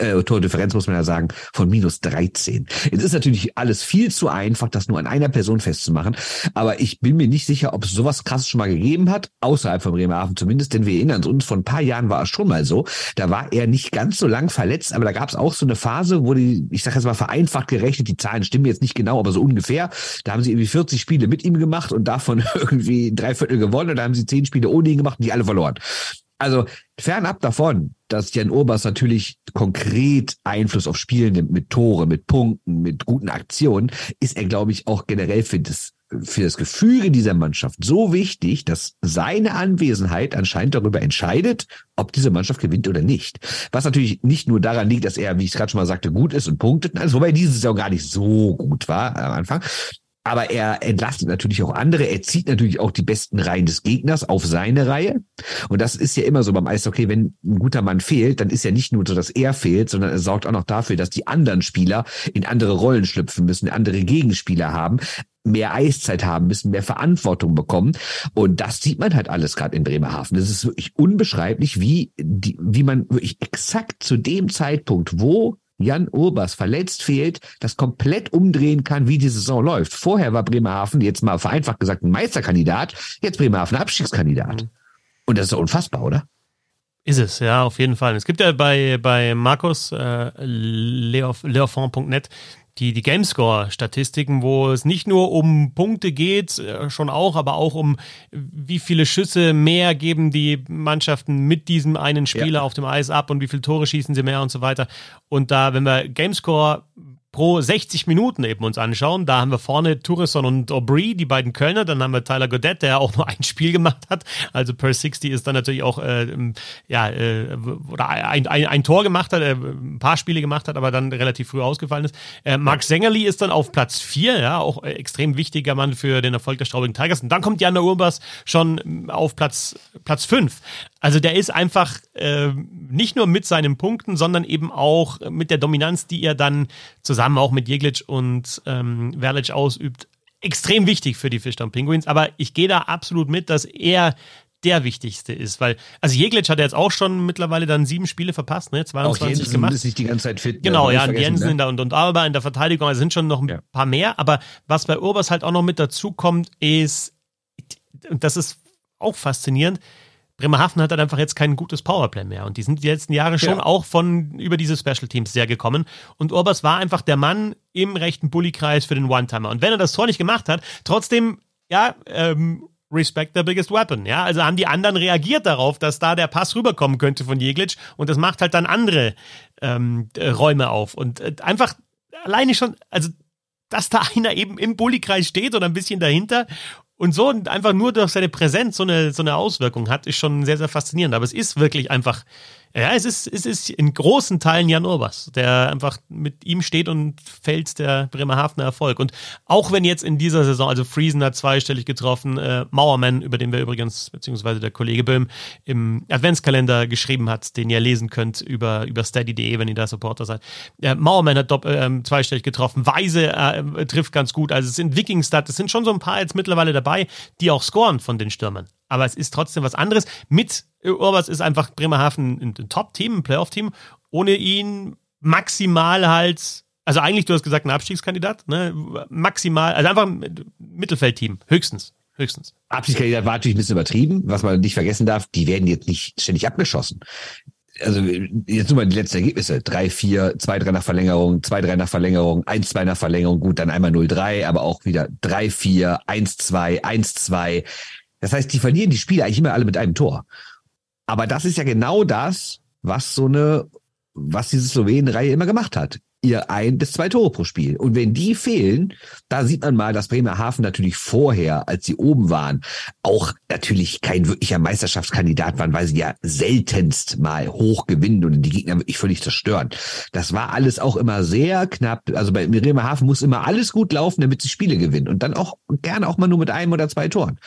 äh, Tordifferenz muss man ja sagen, von minus 13. Es ist natürlich alles viel zu einfach, das nur an einer Person festzumachen, aber ich bin mir nicht sicher, ob es sowas krasses schon mal gegeben hat, außerhalb von Bremerhaven zumindest, denn wir erinnern uns, vor ein paar Jahren war es schon mal so, da war er nicht ganz so lang verletzt, aber da gab es auch so eine Phase, wo die, ich sage jetzt mal vereinfacht gerechnet, die Zahlen stimmen jetzt nicht genau, aber so ungefähr, da haben sie irgendwie 40 Spiele mit ihm gemacht und davon [LAUGHS] irgendwie drei Viertel gewonnen und da haben sie zehn Spiele ohne ihn gemacht und die alle verloren. Also fernab davon, dass Jan Urbas natürlich konkret Einfluss auf Spiel nimmt mit Tore, mit Punkten, mit guten Aktionen, ist er, glaube ich, auch generell für das, für das Gefüge dieser Mannschaft so wichtig, dass seine Anwesenheit anscheinend darüber entscheidet, ob diese Mannschaft gewinnt oder nicht. Was natürlich nicht nur daran liegt, dass er, wie ich es gerade schon mal sagte, gut ist und punktet, also wobei dieses Jahr gar nicht so gut war am Anfang, aber er entlastet natürlich auch andere. Er zieht natürlich auch die besten Reihen des Gegners auf seine Reihe. Und das ist ja immer so beim Eishockey, wenn ein guter Mann fehlt, dann ist ja nicht nur so, dass er fehlt, sondern er sorgt auch noch dafür, dass die anderen Spieler in andere Rollen schlüpfen müssen, andere Gegenspieler haben mehr Eiszeit haben müssen, mehr Verantwortung bekommen. Und das sieht man halt alles gerade in Bremerhaven. Das ist wirklich unbeschreiblich, wie, die, wie man wirklich exakt zu dem Zeitpunkt, wo Jan Urbas verletzt fehlt, das komplett umdrehen kann, wie die Saison läuft. Vorher war Bremerhaven, jetzt mal vereinfacht gesagt, ein Meisterkandidat, jetzt Bremerhaven Abstiegskandidat. Mhm. Und das ist unfassbar, oder? Ist es, ja, auf jeden Fall. Es gibt ja bei, bei Markus äh, leofond.net die, die Gamescore-Statistiken, wo es nicht nur um Punkte geht, äh, schon auch, aber auch um wie viele Schüsse mehr geben die Mannschaften mit diesem einen Spieler ja. auf dem Eis ab und wie viele Tore schießen sie mehr und so weiter. Und da, wenn wir Gamescore pro 60 Minuten eben uns anschauen. Da haben wir vorne Tourisson und Aubry, die beiden Kölner. Dann haben wir Tyler Godet, der auch nur ein Spiel gemacht hat. Also per 60 ist dann natürlich auch, äh, ja, äh, oder ein, ein, ein Tor gemacht hat, äh, ein paar Spiele gemacht hat, aber dann relativ früh ausgefallen ist. Äh, Mark Sängerli ist dann auf Platz 4, ja, auch äh, extrem wichtiger Mann für den Erfolg der Straubigen Tigers. Und dann kommt Jan Urbas schon auf Platz, Platz 5. Also der ist einfach äh, nicht nur mit seinen Punkten, sondern eben auch mit der Dominanz, die er dann zusammen auch mit Jeglic und ähm, Verlic ausübt, extrem wichtig für die Fischtown Penguins. Aber ich gehe da absolut mit, dass er der wichtigste ist, weil, also Jeglic hat jetzt auch schon mittlerweile dann sieben Spiele verpasst, ne, 22 auch Jensen gemacht. ist nicht die ganze Zeit fit. Ne? Genau, ja, Jensen ne? und, und Alba in der Verteidigung, also sind schon noch ein ja. paar mehr, aber was bei Urbas halt auch noch mit dazu kommt, ist, und das ist auch faszinierend, Bremerhaven hat halt einfach jetzt kein gutes Powerplay mehr. Und die sind die letzten Jahre schon ja. auch von über diese Special Teams sehr gekommen. Und Urbas war einfach der Mann im rechten Bullykreis für den One-Timer. Und wenn er das Tor nicht gemacht hat, trotzdem, ja, ähm, Respect the biggest weapon. Ja, also haben die anderen reagiert darauf, dass da der Pass rüberkommen könnte von Jeglic und das macht halt dann andere ähm, äh, Räume auf. Und äh, einfach alleine schon, also dass da [LAUGHS] einer eben im Bullykreis steht oder ein bisschen dahinter und so einfach nur durch seine Präsenz so eine, so eine Auswirkung hat, ist schon sehr, sehr faszinierend. Aber es ist wirklich einfach ja, es ist, es ist in großen Teilen Jan Urbas, der einfach mit ihm steht und fällt der Bremerhavener Erfolg. Und auch wenn jetzt in dieser Saison, also Friesen hat zweistellig getroffen, äh, Mauerman, über den wir übrigens, beziehungsweise der Kollege Böhm im Adventskalender geschrieben hat, den ihr lesen könnt über, über steady.de, wenn ihr da Supporter seid. Äh, Mauerman hat dopp, äh, zweistellig getroffen, Weise äh, trifft ganz gut, also es sind Wikingstad, es sind schon so ein paar jetzt mittlerweile dabei, die auch scoren von den Stürmern aber es ist trotzdem was anderes. Mit Urbas ist einfach Bremerhaven ein, Top-Team, ein Playoff-Team. Ohne ihn maximal halt, also eigentlich, du hast gesagt, ein Abstiegskandidat, ne? Maximal, also einfach ein Mittelfeldteam, höchstens. Höchstens. Abstiegskandidat war natürlich ein bisschen übertrieben, was man nicht vergessen darf, die werden jetzt nicht ständig abgeschossen also jetzt nur mal die letzten Ergebnisse. Drei, vier, zwei, drei nach Verlängerung, zwei, drei nach Verlängerung, eins, zwei nach Verlängerung, gut, dann einmal 0-3, aber auch wieder drei, vier, eins, zwei, eins, zwei. Das heißt, die verlieren die Spiele eigentlich immer alle mit einem Tor. Aber das ist ja genau das, was so eine, was diese Slowenien-Reihe immer gemacht hat. Ihr ein bis zwei Tore pro Spiel. Und wenn die fehlen, da sieht man mal, dass Bremerhaven natürlich vorher, als sie oben waren, auch natürlich kein wirklicher Meisterschaftskandidat waren, weil sie ja seltenst mal hoch gewinnen und die Gegner wirklich völlig zerstören. Das war alles auch immer sehr knapp. Also bei Bremerhaven muss immer alles gut laufen, damit sie Spiele gewinnen. Und dann auch gerne auch mal nur mit einem oder zwei Toren.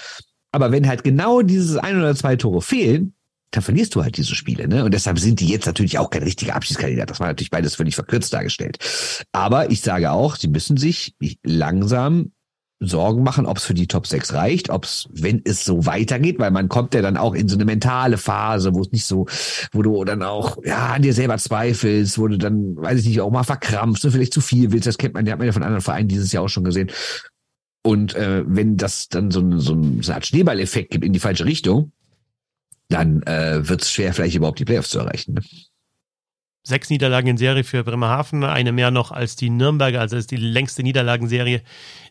Aber wenn halt genau dieses ein oder zwei Tore fehlen, dann verlierst du halt diese Spiele. Ne? Und deshalb sind die jetzt natürlich auch kein richtiger Abschiedskandidat. Das war natürlich beides völlig verkürzt dargestellt. Aber ich sage auch, sie müssen sich langsam Sorgen machen, ob es für die Top 6 reicht, ob es, wenn es so weitergeht, weil man kommt ja dann auch in so eine mentale Phase, wo es nicht so, wo du dann auch ja an dir selber zweifelst, wo du dann, weiß ich nicht, auch mal verkrampfst und vielleicht zu viel willst. Das kennt man, der hat man ja von anderen Vereinen dieses Jahr auch schon gesehen. Und äh, wenn das dann so, ein, so, ein, so eine Art Schneeballeffekt gibt in die falsche Richtung, dann äh, wird es schwer, vielleicht überhaupt die Playoffs zu erreichen. Ne? Sechs Niederlagen in Serie für Bremerhaven, eine mehr noch als die Nürnberger, also ist die längste Niederlagenserie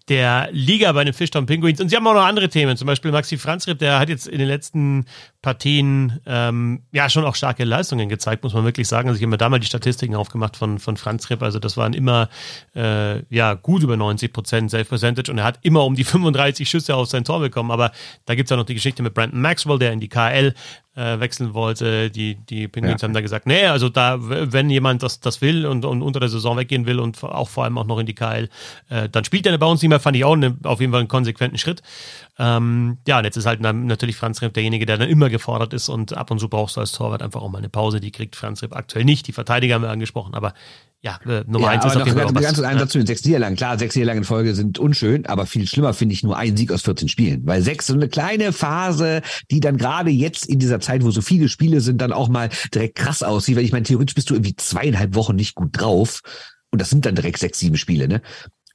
der Liga bei den Fischtown Penguins. Und sie haben auch noch andere Themen, zum Beispiel Maxi Franzrip, der hat jetzt in den letzten Partien ähm, ja schon auch starke Leistungen gezeigt, muss man wirklich sagen. Also ich habe mir da mal die Statistiken aufgemacht von, von Franz Ripp. Also das waren immer äh, ja gut über 90 Prozent Safe Percentage und er hat immer um die 35 Schüsse auf sein Tor bekommen. Aber da gibt's ja noch die Geschichte mit Brandon Maxwell, der in die KL äh, wechseln wollte. Die, die Penguins ja. haben da gesagt, nee, also da, wenn jemand das, das will und, und unter der Saison weggehen will und auch vor allem auch noch in die KL, äh, dann spielt er bei uns nicht mehr, fand ich auch ne, auf jeden Fall einen konsequenten Schritt. Ähm, ja, und jetzt ist halt natürlich Franz Ripp derjenige, der dann immer gefordert ist und ab und zu brauchst du als Torwart einfach auch mal eine Pause. Die kriegt Franz Ripp aktuell nicht. Die Verteidiger haben wir angesprochen, aber ja, äh, Nummer ja, eins ist auf jeden Fall. Ganz, ganz Satz zu den sechs Niederlagen. Klar, sechs Niederlagen in Folge sind unschön, aber viel schlimmer finde ich nur ein Sieg aus 14 Spielen. Weil sechs, so eine kleine Phase, die dann gerade jetzt in dieser Zeit, wo so viele Spiele sind, dann auch mal direkt krass aussieht. Weil ich meine, theoretisch bist du irgendwie zweieinhalb Wochen nicht gut drauf. Und das sind dann direkt sechs, sieben Spiele, ne?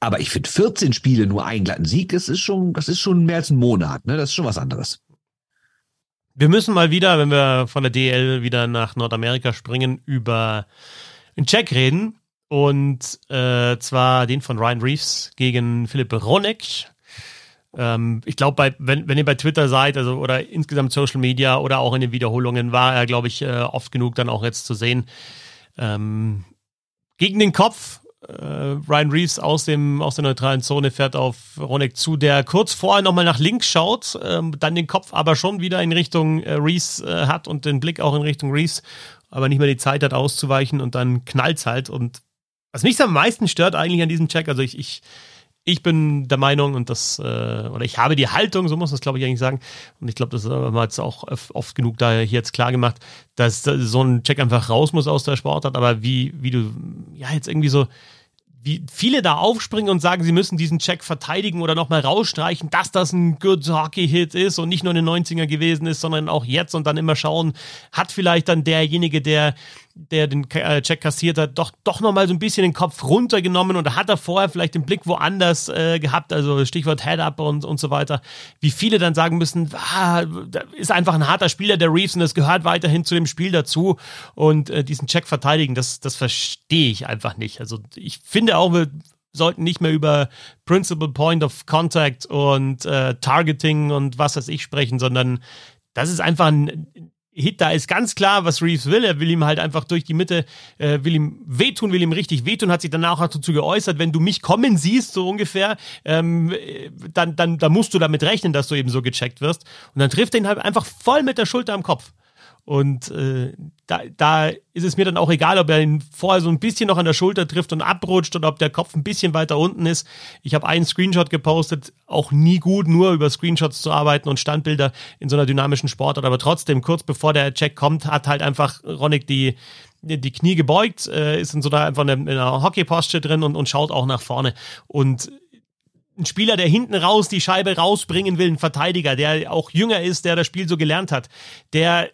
Aber ich finde 14 Spiele nur einen glatten Sieg, das ist schon, das ist schon mehr als ein Monat, ne? Das ist schon was anderes. Wir müssen mal wieder, wenn wir von der DL wieder nach Nordamerika springen, über einen Check reden. Und äh, zwar den von Ryan Reeves gegen Philipp Ronek. Ähm, ich glaube, wenn, wenn ihr bei Twitter seid, also oder insgesamt Social Media oder auch in den Wiederholungen, war er, glaube ich, äh, oft genug dann auch jetzt zu sehen. Ähm, gegen den Kopf Ryan Reeves aus, dem, aus der neutralen Zone fährt auf Ronek zu, der kurz vorher nochmal nach links schaut, ähm, dann den Kopf aber schon wieder in Richtung äh, Reeves äh, hat und den Blick auch in Richtung Reeves, aber nicht mehr die Zeit hat auszuweichen und dann knallt's halt. Und was mich am meisten stört eigentlich an diesem Check, also ich, ich ich bin der Meinung und das, äh, oder ich habe die Haltung, so muss man es glaube ich eigentlich sagen, und ich glaube, das haben wir jetzt auch oft genug da hier jetzt klar gemacht, dass so ein Check einfach raus muss aus der Sportart, aber wie, wie du, ja, jetzt irgendwie so, wie viele da aufspringen und sagen, sie müssen diesen Check verteidigen oder nochmal rausstreichen, dass das ein Good Hockey-Hit ist und nicht nur in den 90er gewesen ist, sondern auch jetzt und dann immer schauen, hat vielleicht dann derjenige, der der den äh, Check kassiert hat, doch, doch nochmal so ein bisschen den Kopf runtergenommen und hat er vorher vielleicht den Blick woanders äh, gehabt, also Stichwort Head-Up und, und so weiter. Wie viele dann sagen müssen, ah, da ist einfach ein harter Spieler, der Reeves, und das gehört weiterhin zu dem Spiel dazu und äh, diesen Check verteidigen, das, das verstehe ich einfach nicht. Also ich finde auch, wir sollten nicht mehr über Principal Point of Contact und äh, Targeting und was weiß ich sprechen, sondern das ist einfach ein Hit, da ist ganz klar, was Reeves will. Er will ihm halt einfach durch die Mitte, äh, will ihm wehtun, will ihm richtig wehtun, hat sich danach auch dazu geäußert, wenn du mich kommen siehst, so ungefähr, ähm, dann, dann, dann musst du damit rechnen, dass du eben so gecheckt wirst. Und dann trifft er ihn halt einfach voll mit der Schulter am Kopf. Und äh, da, da ist es mir dann auch egal, ob er ihn vorher so ein bisschen noch an der Schulter trifft und abrutscht oder ob der Kopf ein bisschen weiter unten ist. Ich habe einen Screenshot gepostet, auch nie gut, nur über Screenshots zu arbeiten und Standbilder in so einer dynamischen Sportart. Aber trotzdem, kurz bevor der Check kommt, hat halt einfach Ronick die, die Knie gebeugt, äh, ist in so einer einfach in einer Hockey-Posture drin und, und schaut auch nach vorne. Und ein Spieler, der hinten raus die Scheibe rausbringen will, ein Verteidiger, der auch jünger ist, der das Spiel so gelernt hat, der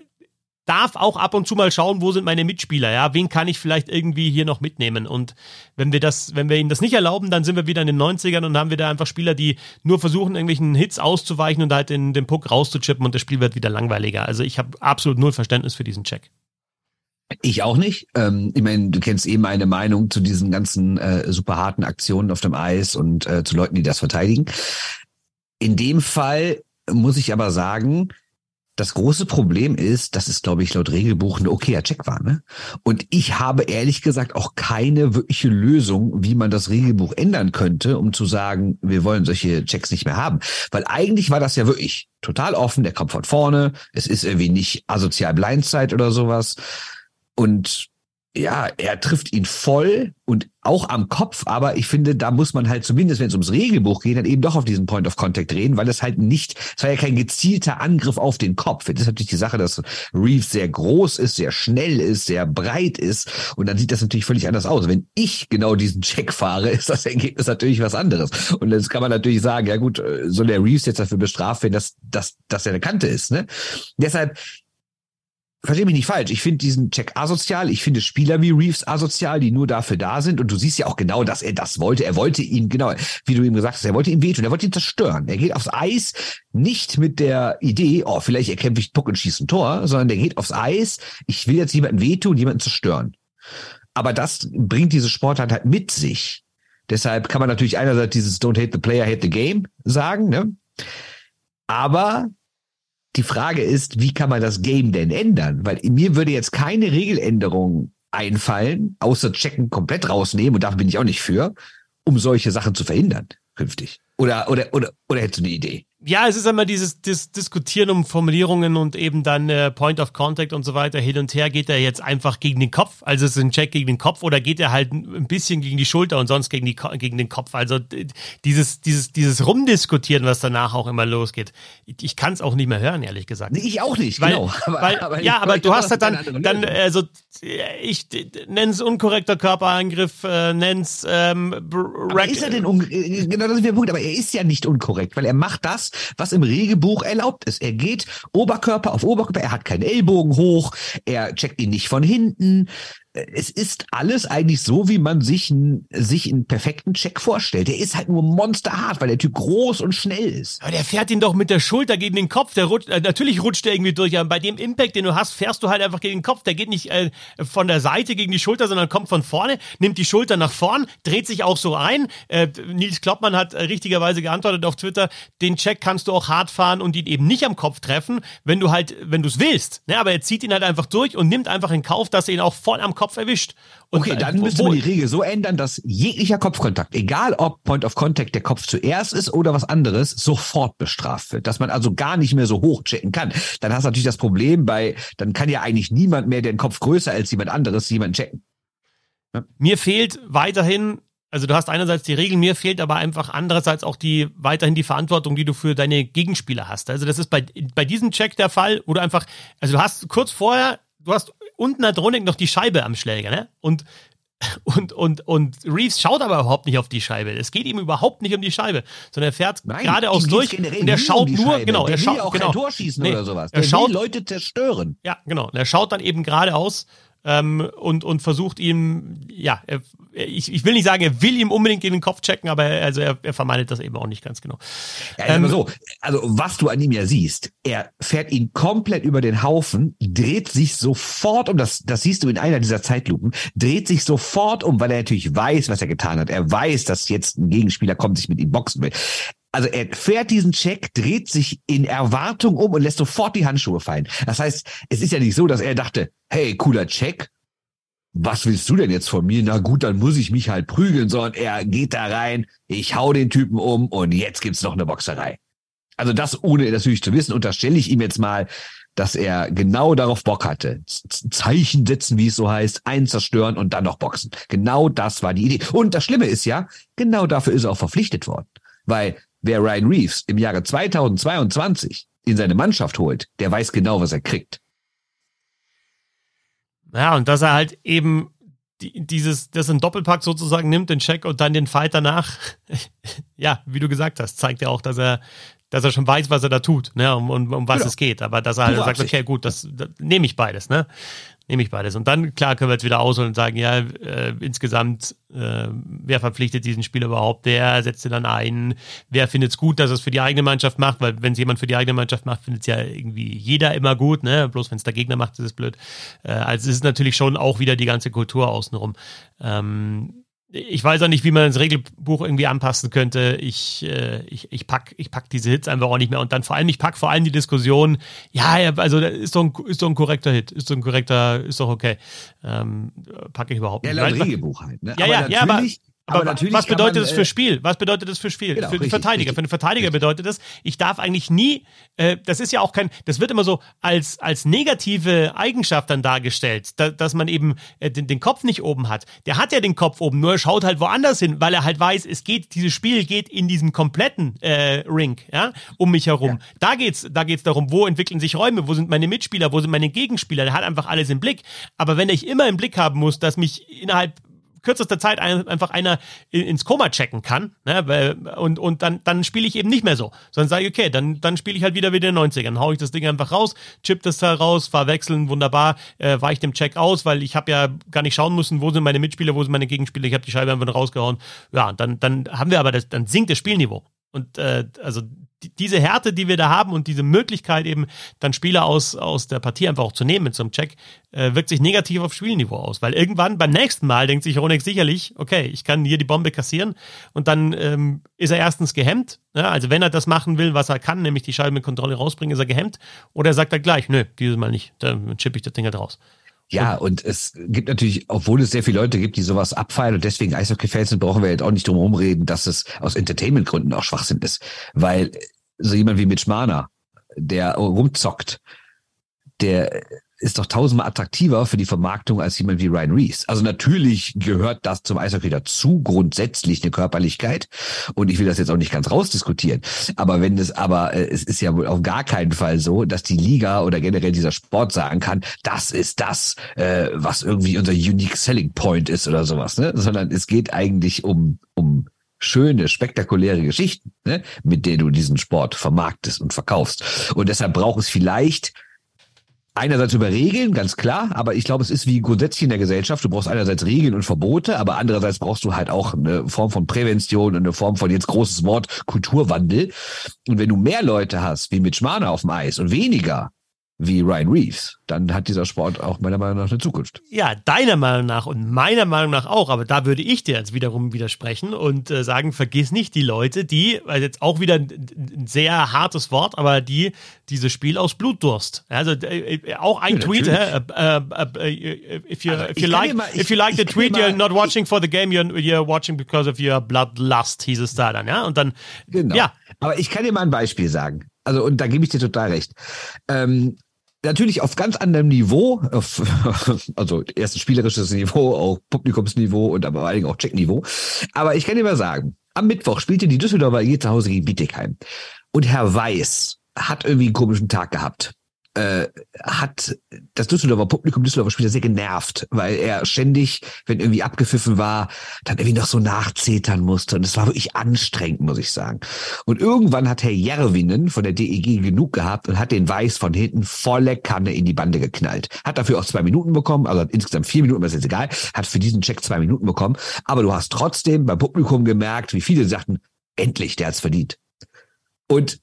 darf auch ab und zu mal schauen, wo sind meine Mitspieler, ja, wen kann ich vielleicht irgendwie hier noch mitnehmen und wenn wir das, wenn wir ihnen das nicht erlauben, dann sind wir wieder in den 90ern und haben wir da einfach Spieler, die nur versuchen, irgendwelchen Hits auszuweichen und halt den, den Puck rauszuchippen und das Spiel wird wieder langweiliger. Also ich habe absolut null Verständnis für diesen Check. Ich auch nicht. Ähm, ich meine, du kennst eben meine Meinung zu diesen ganzen äh, super harten Aktionen auf dem Eis und äh, zu Leuten, die das verteidigen. In dem Fall muss ich aber sagen, das große Problem ist, dass es, glaube ich, laut Regelbuch ein okayer Check war. Ne? Und ich habe ehrlich gesagt auch keine wirkliche Lösung, wie man das Regelbuch ändern könnte, um zu sagen, wir wollen solche Checks nicht mehr haben. Weil eigentlich war das ja wirklich total offen, der kommt von vorne, es ist irgendwie nicht asozial Blindside oder sowas. Und ja, er trifft ihn voll und auch am Kopf, aber ich finde, da muss man halt zumindest, wenn es ums Regelbuch geht, dann eben doch auf diesen Point of Contact reden, weil es halt nicht, es war ja kein gezielter Angriff auf den Kopf. Das ist natürlich die Sache, dass Reeves sehr groß ist, sehr schnell ist, sehr breit ist und dann sieht das natürlich völlig anders aus. Wenn ich genau diesen Check fahre, [LAUGHS] ist das Ergebnis natürlich was anderes. Und jetzt kann man natürlich sagen, ja gut, äh, soll der Reeves jetzt dafür bestraft werden, dass, dass, dass er eine Kante ist, ne? Deshalb, verstehe mich nicht falsch, ich finde diesen Check asozial, ich finde Spieler wie Reeves asozial, die nur dafür da sind und du siehst ja auch genau, dass er das wollte. Er wollte ihn, genau, wie du ihm gesagt hast, er wollte ihn wehtun, er wollte ihn zerstören. Er geht aufs Eis nicht mit der Idee, oh, vielleicht erkämpfe ich Puck und schieße ein Tor, sondern der geht aufs Eis, ich will jetzt jemanden wehtun, jemanden zerstören. Aber das bringt diese Sportart halt mit sich. Deshalb kann man natürlich einerseits dieses Don't hate the player, hate the game sagen, ne? Aber die Frage ist, wie kann man das Game denn ändern? Weil mir würde jetzt keine Regeländerung einfallen, außer Checken komplett rausnehmen, und dafür bin ich auch nicht für, um solche Sachen zu verhindern künftig. Oder, oder, oder, oder hättest du eine Idee? Ja, es ist immer dieses Dis Diskutieren um Formulierungen und eben dann äh, Point of Contact und so weiter hin und her. Geht er jetzt einfach gegen den Kopf, also ist es ein Check gegen den Kopf, oder geht er halt ein bisschen gegen die Schulter und sonst gegen, die, gegen den Kopf? Also dieses, dieses, dieses Rumdiskutieren, was danach auch immer losgeht. Ich, ich kann es auch nicht mehr hören, ehrlich gesagt. Nee, ich auch nicht, weil, genau. [LAUGHS] Aber, weil, aber ja, aber du hast halt dann, dann also ich nenn's unkorrekter Körperangriff, äh, nenn's ähm, ist er denn genau das ist der Punkt, aber er ist ja nicht unkorrekt, weil er macht das, was im Regelbuch erlaubt ist. Er geht Oberkörper auf Oberkörper, er hat keinen Ellbogen hoch, er checkt ihn nicht von hinten, es ist alles eigentlich so, wie man sich, ein, sich einen perfekten Check vorstellt. Der ist halt nur monsterhart, weil der Typ groß und schnell ist. Aber der fährt ihn doch mit der Schulter gegen den Kopf. Der rutscht, äh, natürlich rutscht der irgendwie durch, aber bei dem Impact, den du hast, fährst du halt einfach gegen den Kopf. Der geht nicht äh, von der Seite gegen die Schulter, sondern kommt von vorne, nimmt die Schulter nach vorn, dreht sich auch so ein. Äh, Nils Kloppmann hat äh, richtigerweise geantwortet auf Twitter, den Check kannst du auch hart fahren und ihn eben nicht am Kopf treffen, wenn du halt, wenn du es willst. Ne? Aber er zieht ihn halt einfach durch und nimmt einfach in Kauf, dass er ihn auch voll am Kopf Kopf erwischt. Und okay, dann müsste man die Regel so ändern, dass jeglicher Kopfkontakt, egal ob Point of Contact der Kopf zuerst ist oder was anderes, sofort bestraft wird. Dass man also gar nicht mehr so hoch checken kann. Dann hast du natürlich das Problem bei, dann kann ja eigentlich niemand mehr, der den Kopf größer als jemand anderes, jemanden checken. Ja? Mir fehlt weiterhin also du hast einerseits die Regeln, mir fehlt aber einfach andererseits auch die weiterhin die Verantwortung, die du für deine Gegenspieler hast. Also das ist bei, bei diesem Check der Fall, wo du einfach, also du hast kurz vorher, du hast unten hat Ronik noch die Scheibe am Schläger, ne? Und und, und, und Reeves schaut aber überhaupt nicht auf die Scheibe. Es geht ihm überhaupt nicht um die Scheibe, sondern er fährt geradeaus durch und er schaut um nur, Scheibe. genau, der er schaut auch genau, kein Tor schießen nee, oder sowas. Er der schaut, will Leute zerstören. Ja, genau. Er schaut dann eben geradeaus ähm, und, und versucht ihm, ja, er, ich, ich will nicht sagen, er will ihm unbedingt gegen den Kopf checken, aber er, also er, er vermeidet das eben auch nicht ganz genau. Ja, ähm, so, also was du an ihm ja siehst, er fährt ihn komplett über den Haufen, dreht sich sofort um, das, das siehst du in einer dieser Zeitlupen, dreht sich sofort um, weil er natürlich weiß, was er getan hat. Er weiß, dass jetzt ein Gegenspieler kommt, sich mit ihm boxen will. Also er fährt diesen Check, dreht sich in Erwartung um und lässt sofort die Handschuhe fallen. Das heißt, es ist ja nicht so, dass er dachte, hey, cooler Check, was willst du denn jetzt von mir? Na gut, dann muss ich mich halt prügeln, sondern er geht da rein, ich hau den Typen um und jetzt gibt's noch eine Boxerei. Also das ohne natürlich zu wissen, unterstelle ich ihm jetzt mal, dass er genau darauf Bock hatte. Zeichen setzen, wie es so heißt, einen zerstören und dann noch boxen. Genau das war die Idee. Und das Schlimme ist ja, genau dafür ist er auch verpflichtet worden. Weil Wer Ryan Reeves im Jahre 2022 in seine Mannschaft holt, der weiß genau, was er kriegt. Ja, und dass er halt eben dieses, das in Doppelpack sozusagen nimmt, den Check und dann den Fight danach, [LAUGHS] ja, wie du gesagt hast, zeigt ja auch, dass er, dass er schon weiß, was er da tut, ne, um, um, um was genau. es geht. Aber dass er halt sagt, okay, gut, das, das nehme ich beides, ne? Nehme ich beides. Und dann, klar, können wir jetzt wieder ausholen und sagen, ja, äh, insgesamt, äh, wer verpflichtet diesen Spieler überhaupt? Wer setzt ihn dann ein? Wer findet es gut, dass er es für die eigene Mannschaft macht? Weil wenn es jemand für die eigene Mannschaft macht, findet es ja irgendwie jeder immer gut, ne? Bloß wenn es der Gegner macht, ist es blöd. Äh, also es ist natürlich schon auch wieder die ganze Kultur außenrum. Ähm, ich weiß auch nicht, wie man das Regelbuch irgendwie anpassen könnte. Ich, äh, ich, ich pack, ich pack diese Hits einfach auch nicht mehr. Und dann vor allem, ich pack vor allem die Diskussion, ja, also ist doch ein, ist doch ein korrekter Hit, ist doch ein korrekter, ist doch okay. Ähm, packe ich überhaupt nicht. Ja, laut Regelbuch halt. Ne? Ja, aber ja, ja, aber Aber, aber natürlich was bedeutet man, das für äh, Spiel? Was bedeutet das für Spiel? Genau, für den Verteidiger. Richtig. Für den Verteidiger richtig. bedeutet das, ich darf eigentlich nie, äh, das ist ja auch kein, das wird immer so als, als negative Eigenschaft dann dargestellt, da, dass man eben äh, den, den Kopf nicht oben hat. Der hat ja den Kopf oben, nur er schaut halt woanders hin, weil er halt weiß, es geht, dieses Spiel geht in diesem kompletten äh, Ring, ja, um mich herum. Ja. Da geht's, da geht's darum, wo entwickeln sich Räume, wo sind meine Mitspieler, wo sind meine Gegenspieler. Der hat einfach alles im Blick. Aber wenn ich immer im Blick haben muss, dass mich innerhalb kürzester Zeit ein, einfach einer ins Koma checken kann. Ne? Und, und dann, dann spiele ich eben nicht mehr so. Sondern sage ich, okay, dann, dann spiele ich halt wieder wie den 90ern. Dann haue ich das Ding einfach raus, chip das da raus, fahr wechseln, wunderbar, äh, weiche dem Check aus, weil ich habe ja gar nicht schauen müssen, wo sind meine Mitspieler, wo sind meine Gegenspieler. Ich habe die Scheibe einfach rausgehauen. Ja, dann, dann haben wir aber das, dann sinkt das Spielniveau. Und äh, also diese Härte, die wir da haben und diese Möglichkeit eben dann Spieler aus, aus der Partie einfach auch zu nehmen mit so einem Check, äh, wirkt sich negativ auf Spielniveau aus. Weil irgendwann beim nächsten Mal denkt sich Ronex sicherlich, okay, ich kann hier die Bombe kassieren und dann ähm, ist er erstens gehemmt. Ja, also wenn er das machen will, was er kann, nämlich die Scheibe mit Kontrolle rausbringen, ist er gehemmt. Oder er sagt dann gleich, nö, dieses Mal nicht, dann chippe ich das Ding halt raus. Ja, und es gibt natürlich, obwohl es sehr viele Leute gibt, die sowas abfeiern und deswegen Eishockey-Fans sind, brauchen wir jetzt auch nicht drum herum reden, dass es aus Entertainment-Gründen auch Schwachsinn ist. Weil so jemand wie Mitch Marner, der rumzockt, der ist doch tausendmal attraktiver für die Vermarktung als jemand wie Ryan Reese. Also natürlich gehört das zum Eishockey dazu, grundsätzlich eine Körperlichkeit. Und ich will das jetzt auch nicht ganz rausdiskutieren. Aber wenn es aber, äh, es ist ja wohl auf gar keinen Fall so, dass die Liga oder generell dieser Sport sagen kann, das ist das, äh, was irgendwie unser unique selling point ist oder sowas, ne? Sondern es geht eigentlich um, um schöne, spektakuläre Geschichten, ne, mit denen du diesen Sport vermarktest und verkaufst. Und deshalb braucht es vielleicht einerseits über Regeln, ganz klar, aber ich glaube, es ist wie grundsätzlich in der Gesellschaft. Du brauchst einerseits Regeln und Verbote, aber andererseits brauchst du halt auch eine Form von Prävention und eine Form von jetzt großes Wort Kulturwandel. Und wenn du mehr Leute hast, wie mit Schmaner auf dem Eis und weniger wie Ryan Reeves, dann hat dieser Sport auch meiner Meinung nach eine Zukunft. Ja, deiner Meinung nach und meiner Meinung nach auch, aber da würde ich dir jetzt wiederum widersprechen und äh, sagen, vergiss nicht die Leute, die, also jetzt auch wieder ein, ein sehr hartes Wort, aber die dieses Spiel aus Blutdurst. Also äh, äh auch ein ja, Tweet, äh, äh, äh, if you, also, if you like, mal, ich, if you like the tweet, you're not watching for the game, you're, you're watching because of your bloodlust, hieß es da dann, ja, und dann, genau. ja. Aber ich kann dir mal ein Beispiel sagen. Also, und da gebe ich dir total recht. Ähm, natürlich auf ganz anderem Niveau, auf, [LAUGHS] also erstens spielerisches Niveau, auch Publikumsniveau und aber vor allen Dingen auch Checkniveau. Aber ich kann dir mal sagen, am Mittwoch spielte die Düsseldorfer hier zu Hause gegen Bietigheim. Und Herr Weiß hat irgendwie einen komischen Tag gehabt äh, hat das Düsseldorfer Publikum, Düsseldorfer Spieler sehr genervt, weil er ständig, wenn irgendwie abgepfiffen war, dann irgendwie noch so nachzetern musste. Und es war wirklich anstrengend, muss ich sagen. Und irgendwann hat Herr Jerwinen von der DEG genug gehabt und hat den Weiß von hinten volle Kanne in die Bande geknallt. Hat dafür auch zwei Minuten bekommen, also insgesamt vier Minuten, das ist jetzt egal, hat für diesen Check zwei Minuten bekommen. Aber du hast trotzdem beim Publikum gemerkt, wie viele sagten, endlich, der hat's verdient. Und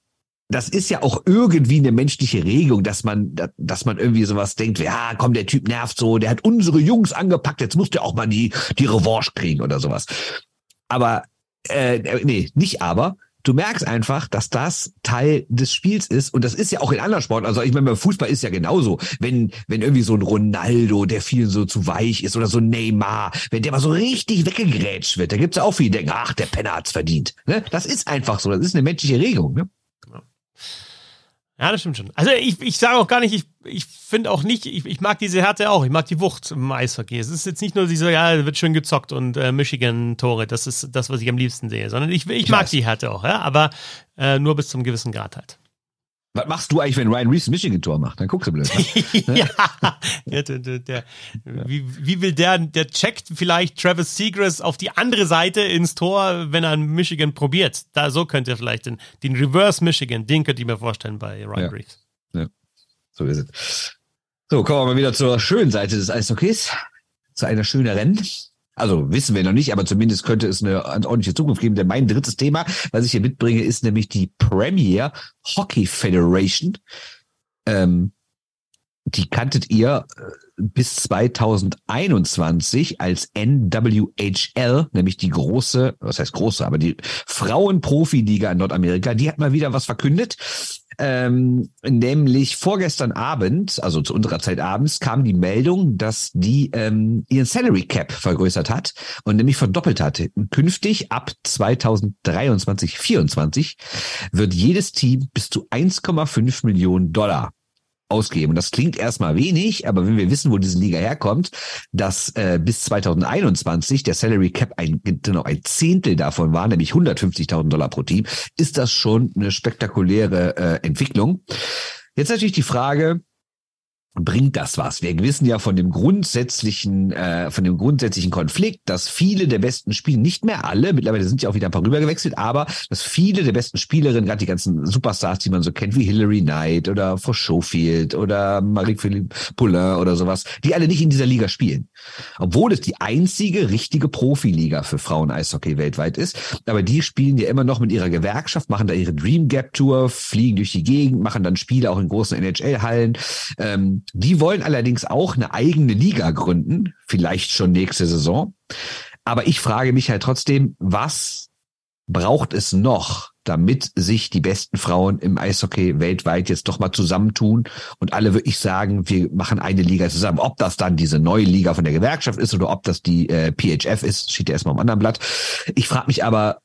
das ist ja auch irgendwie eine menschliche Regung, dass man, dass man irgendwie sowas denkt, ja, komm, der Typ nervt so, der hat unsere Jungs angepackt, jetzt muss der auch mal die, die Revanche kriegen oder sowas. Aber, äh, nee, nicht aber. Du merkst einfach, dass das Teil des Spiels ist und das ist ja auch in anderen Sporten. Also ich meine, beim Fußball ist ja genauso. Wenn wenn irgendwie so ein Ronaldo, der viel so zu weich ist oder so ein Neymar, wenn der mal so richtig weggegrätscht wird, da gibt's ja auch viele, die denken, ach, der Penner hat's verdient. Ne? Das ist einfach so. Das ist eine menschliche Regung. Ne? Ja, das stimmt schon. Also ich, ich sage auch gar nicht, ich, ich finde auch nicht, ich, ich mag diese Härte auch, ich mag die Wucht im Eishockey. Es ist jetzt nicht nur diese, ja, wird schön gezockt und äh, Michigan-Tore, das ist das, was ich am liebsten sehe, sondern ich, ich, ich mag weiß. die Härte auch, ja, aber äh, nur bis zum gewissen Grad halt. Was machst du eigentlich, wenn Ryan Reese Michigan-Tor macht? Dann guckst du blöd. Ne? [LAUGHS] ja, der, der, der, wie, wie will der, der checkt vielleicht Travis Seagrass auf die andere Seite ins Tor, wenn er ein Michigan probiert. Da, so könnte er vielleicht den, den Reverse Michigan, den könnte ich mir vorstellen bei Ryan ja. Reese. Ja, so ist es. So, kommen wir mal wieder zur schönen Seite des Eishockeys. Zu einer schöneren. Also wissen wir noch nicht, aber zumindest könnte es eine, ordentliche Zukunft geben. Denn mein drittes Thema, was ich hier mitbringe, ist nämlich die Premier Hockey Federation. Ähm, die kanntet ihr äh, bis 2021 als NWHL, nämlich die große, was heißt große, aber die Frauenprofiliga in Nordamerika, die hat mal wieder was verkündet. Ähm, nämlich vorgestern Abend, also zu unserer Zeit abends, kam die Meldung, dass die ähm, ihren Salary Cap vergrößert hat und nämlich verdoppelt hat. Künftig ab 2023, 2024 wird jedes Team bis zu 1,5 Millionen Dollar ausgeben. Das klingt erstmal wenig, aber wenn wir wissen, wo diese Liga herkommt, dass äh, bis 2021 der Salary Cap ein, genau ein Zehntel davon war, nämlich 150.000 Dollar pro Team, ist das schon eine spektakuläre äh, Entwicklung. Jetzt natürlich die Frage, bringt das was? Wir wissen ja von dem grundsätzlichen, äh, von dem grundsätzlichen Konflikt, dass viele der besten Spieler, nicht mehr alle, mittlerweile sind ja auch wieder ein paar rübergewechselt, aber dass viele der besten Spielerinnen, gerade die ganzen Superstars, die man so kennt, wie Hillary Knight oder Frau Schofield oder Marie-Philippe Poulain oder sowas, die alle nicht in dieser Liga spielen. Obwohl es die einzige richtige Profiliga für Frauen-Eishockey weltweit ist. Aber die spielen ja immer noch mit ihrer Gewerkschaft, machen da ihre Dream Gap Tour, fliegen durch die Gegend, machen dann Spiele auch in großen NHL-Hallen. Ähm, die wollen allerdings auch eine eigene Liga gründen, vielleicht schon nächste Saison. Aber ich frage mich halt trotzdem, was braucht es noch, damit sich die besten Frauen im Eishockey weltweit jetzt doch mal zusammentun und alle wirklich sagen, wir machen eine Liga zusammen. Ob das dann diese neue Liga von der Gewerkschaft ist oder ob das die äh, PHF ist, steht ja erstmal am anderen Blatt. Ich frage mich aber,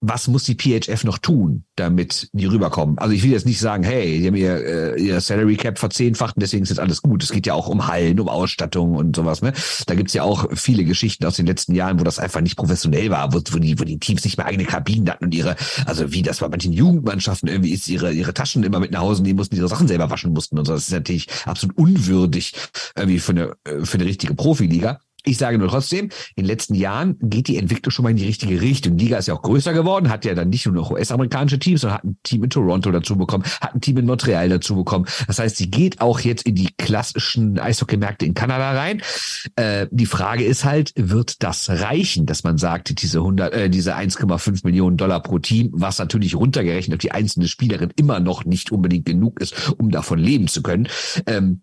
was muss die PHF noch tun, damit die rüberkommen? Also ich will jetzt nicht sagen, hey, die haben ihr, äh, ihr Salary Cap verzehnfacht und deswegen ist jetzt alles gut. Es geht ja auch um Hallen, um Ausstattung und sowas. Ne? Da gibt's ja auch viele Geschichten aus den letzten Jahren, wo das einfach nicht professionell war, wo, wo, die, wo die Teams nicht mehr eigene Kabinen hatten und ihre, also wie das bei manchen Jugendmannschaften irgendwie ist, ihre, ihre Taschen immer mit nach Hause nehmen mussten, ihre Sachen selber waschen mussten und so. Das ist natürlich absolut unwürdig irgendwie für eine, äh, für eine richtige Profiliga. Ich sage nur trotzdem, in den letzten Jahren geht die Entwicklung schon mal in die richtige Richtung. Die Liga ist ja auch größer geworden, hat ja dann nicht nur noch US-amerikanische Teams, sondern hat ein Team in Toronto dazu bekommen, hat ein Team in Montreal dazu bekommen. Das heißt, sie geht auch jetzt in die klassischen Eishockey-Märkte in Kanada rein. Äh, die Frage ist halt, wird das reichen, dass man sagt, diese 100, äh, diese 1,5 Millionen Dollar pro Team, was natürlich runtergerechnet auf die einzelne Spielerin immer noch nicht unbedingt genug ist, um davon leben zu können. Ähm,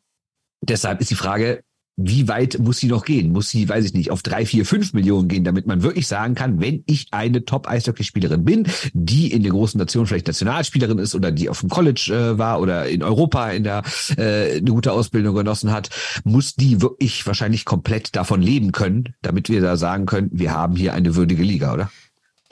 Deshalb ist die Frage, wie weit muss sie noch gehen? Muss sie, weiß ich nicht, auf drei, vier, fünf Millionen gehen, damit man wirklich sagen kann, wenn ich eine Top-Eishockeyspielerin bin, die in der großen Nation vielleicht Nationalspielerin ist oder die auf dem College äh, war oder in Europa in der äh, eine gute Ausbildung genossen hat, muss die wirklich wahrscheinlich komplett davon leben können, damit wir da sagen können, wir haben hier eine würdige Liga, oder?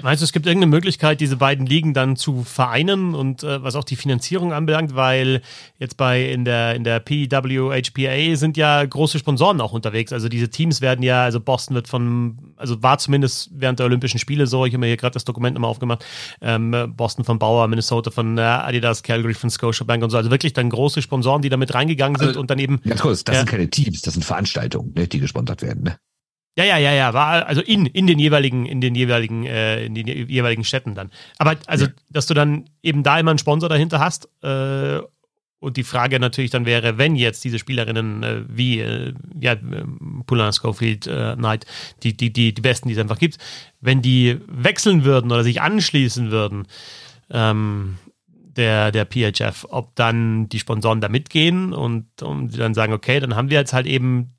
Meinst du, es gibt irgendeine Möglichkeit, diese beiden Ligen dann zu vereinen und äh, was auch die Finanzierung anbelangt, weil jetzt bei in der in der PWHPA sind ja große Sponsoren auch unterwegs. Also diese Teams werden ja, also Boston wird von, also war zumindest während der Olympischen Spiele so, ich habe mir hier gerade das Dokument nochmal aufgemacht, ähm, Boston von Bauer, Minnesota von äh, Adidas, Calgary von Scotiabank und so. Also wirklich dann große Sponsoren, die damit reingegangen sind also, und dann eben. Ganz kurz, das ja, sind keine Teams, das sind Veranstaltungen, ne, die gesponsert werden. Ne? Ja, ja, ja, ja, war also in, in den jeweiligen, in den jeweiligen, äh, in den jeweiligen Städten dann. Aber also, ja. dass du dann eben da immer einen Sponsor dahinter hast, äh, und die Frage natürlich dann wäre, wenn jetzt diese Spielerinnen äh, wie äh, ja, Poulain, Schofield, äh, Knight, die, die, die, die besten, die es einfach gibt, wenn die wechseln würden oder sich anschließen würden, ähm, der, der PHF, ob dann die Sponsoren da mitgehen und, und dann sagen, okay, dann haben wir jetzt halt eben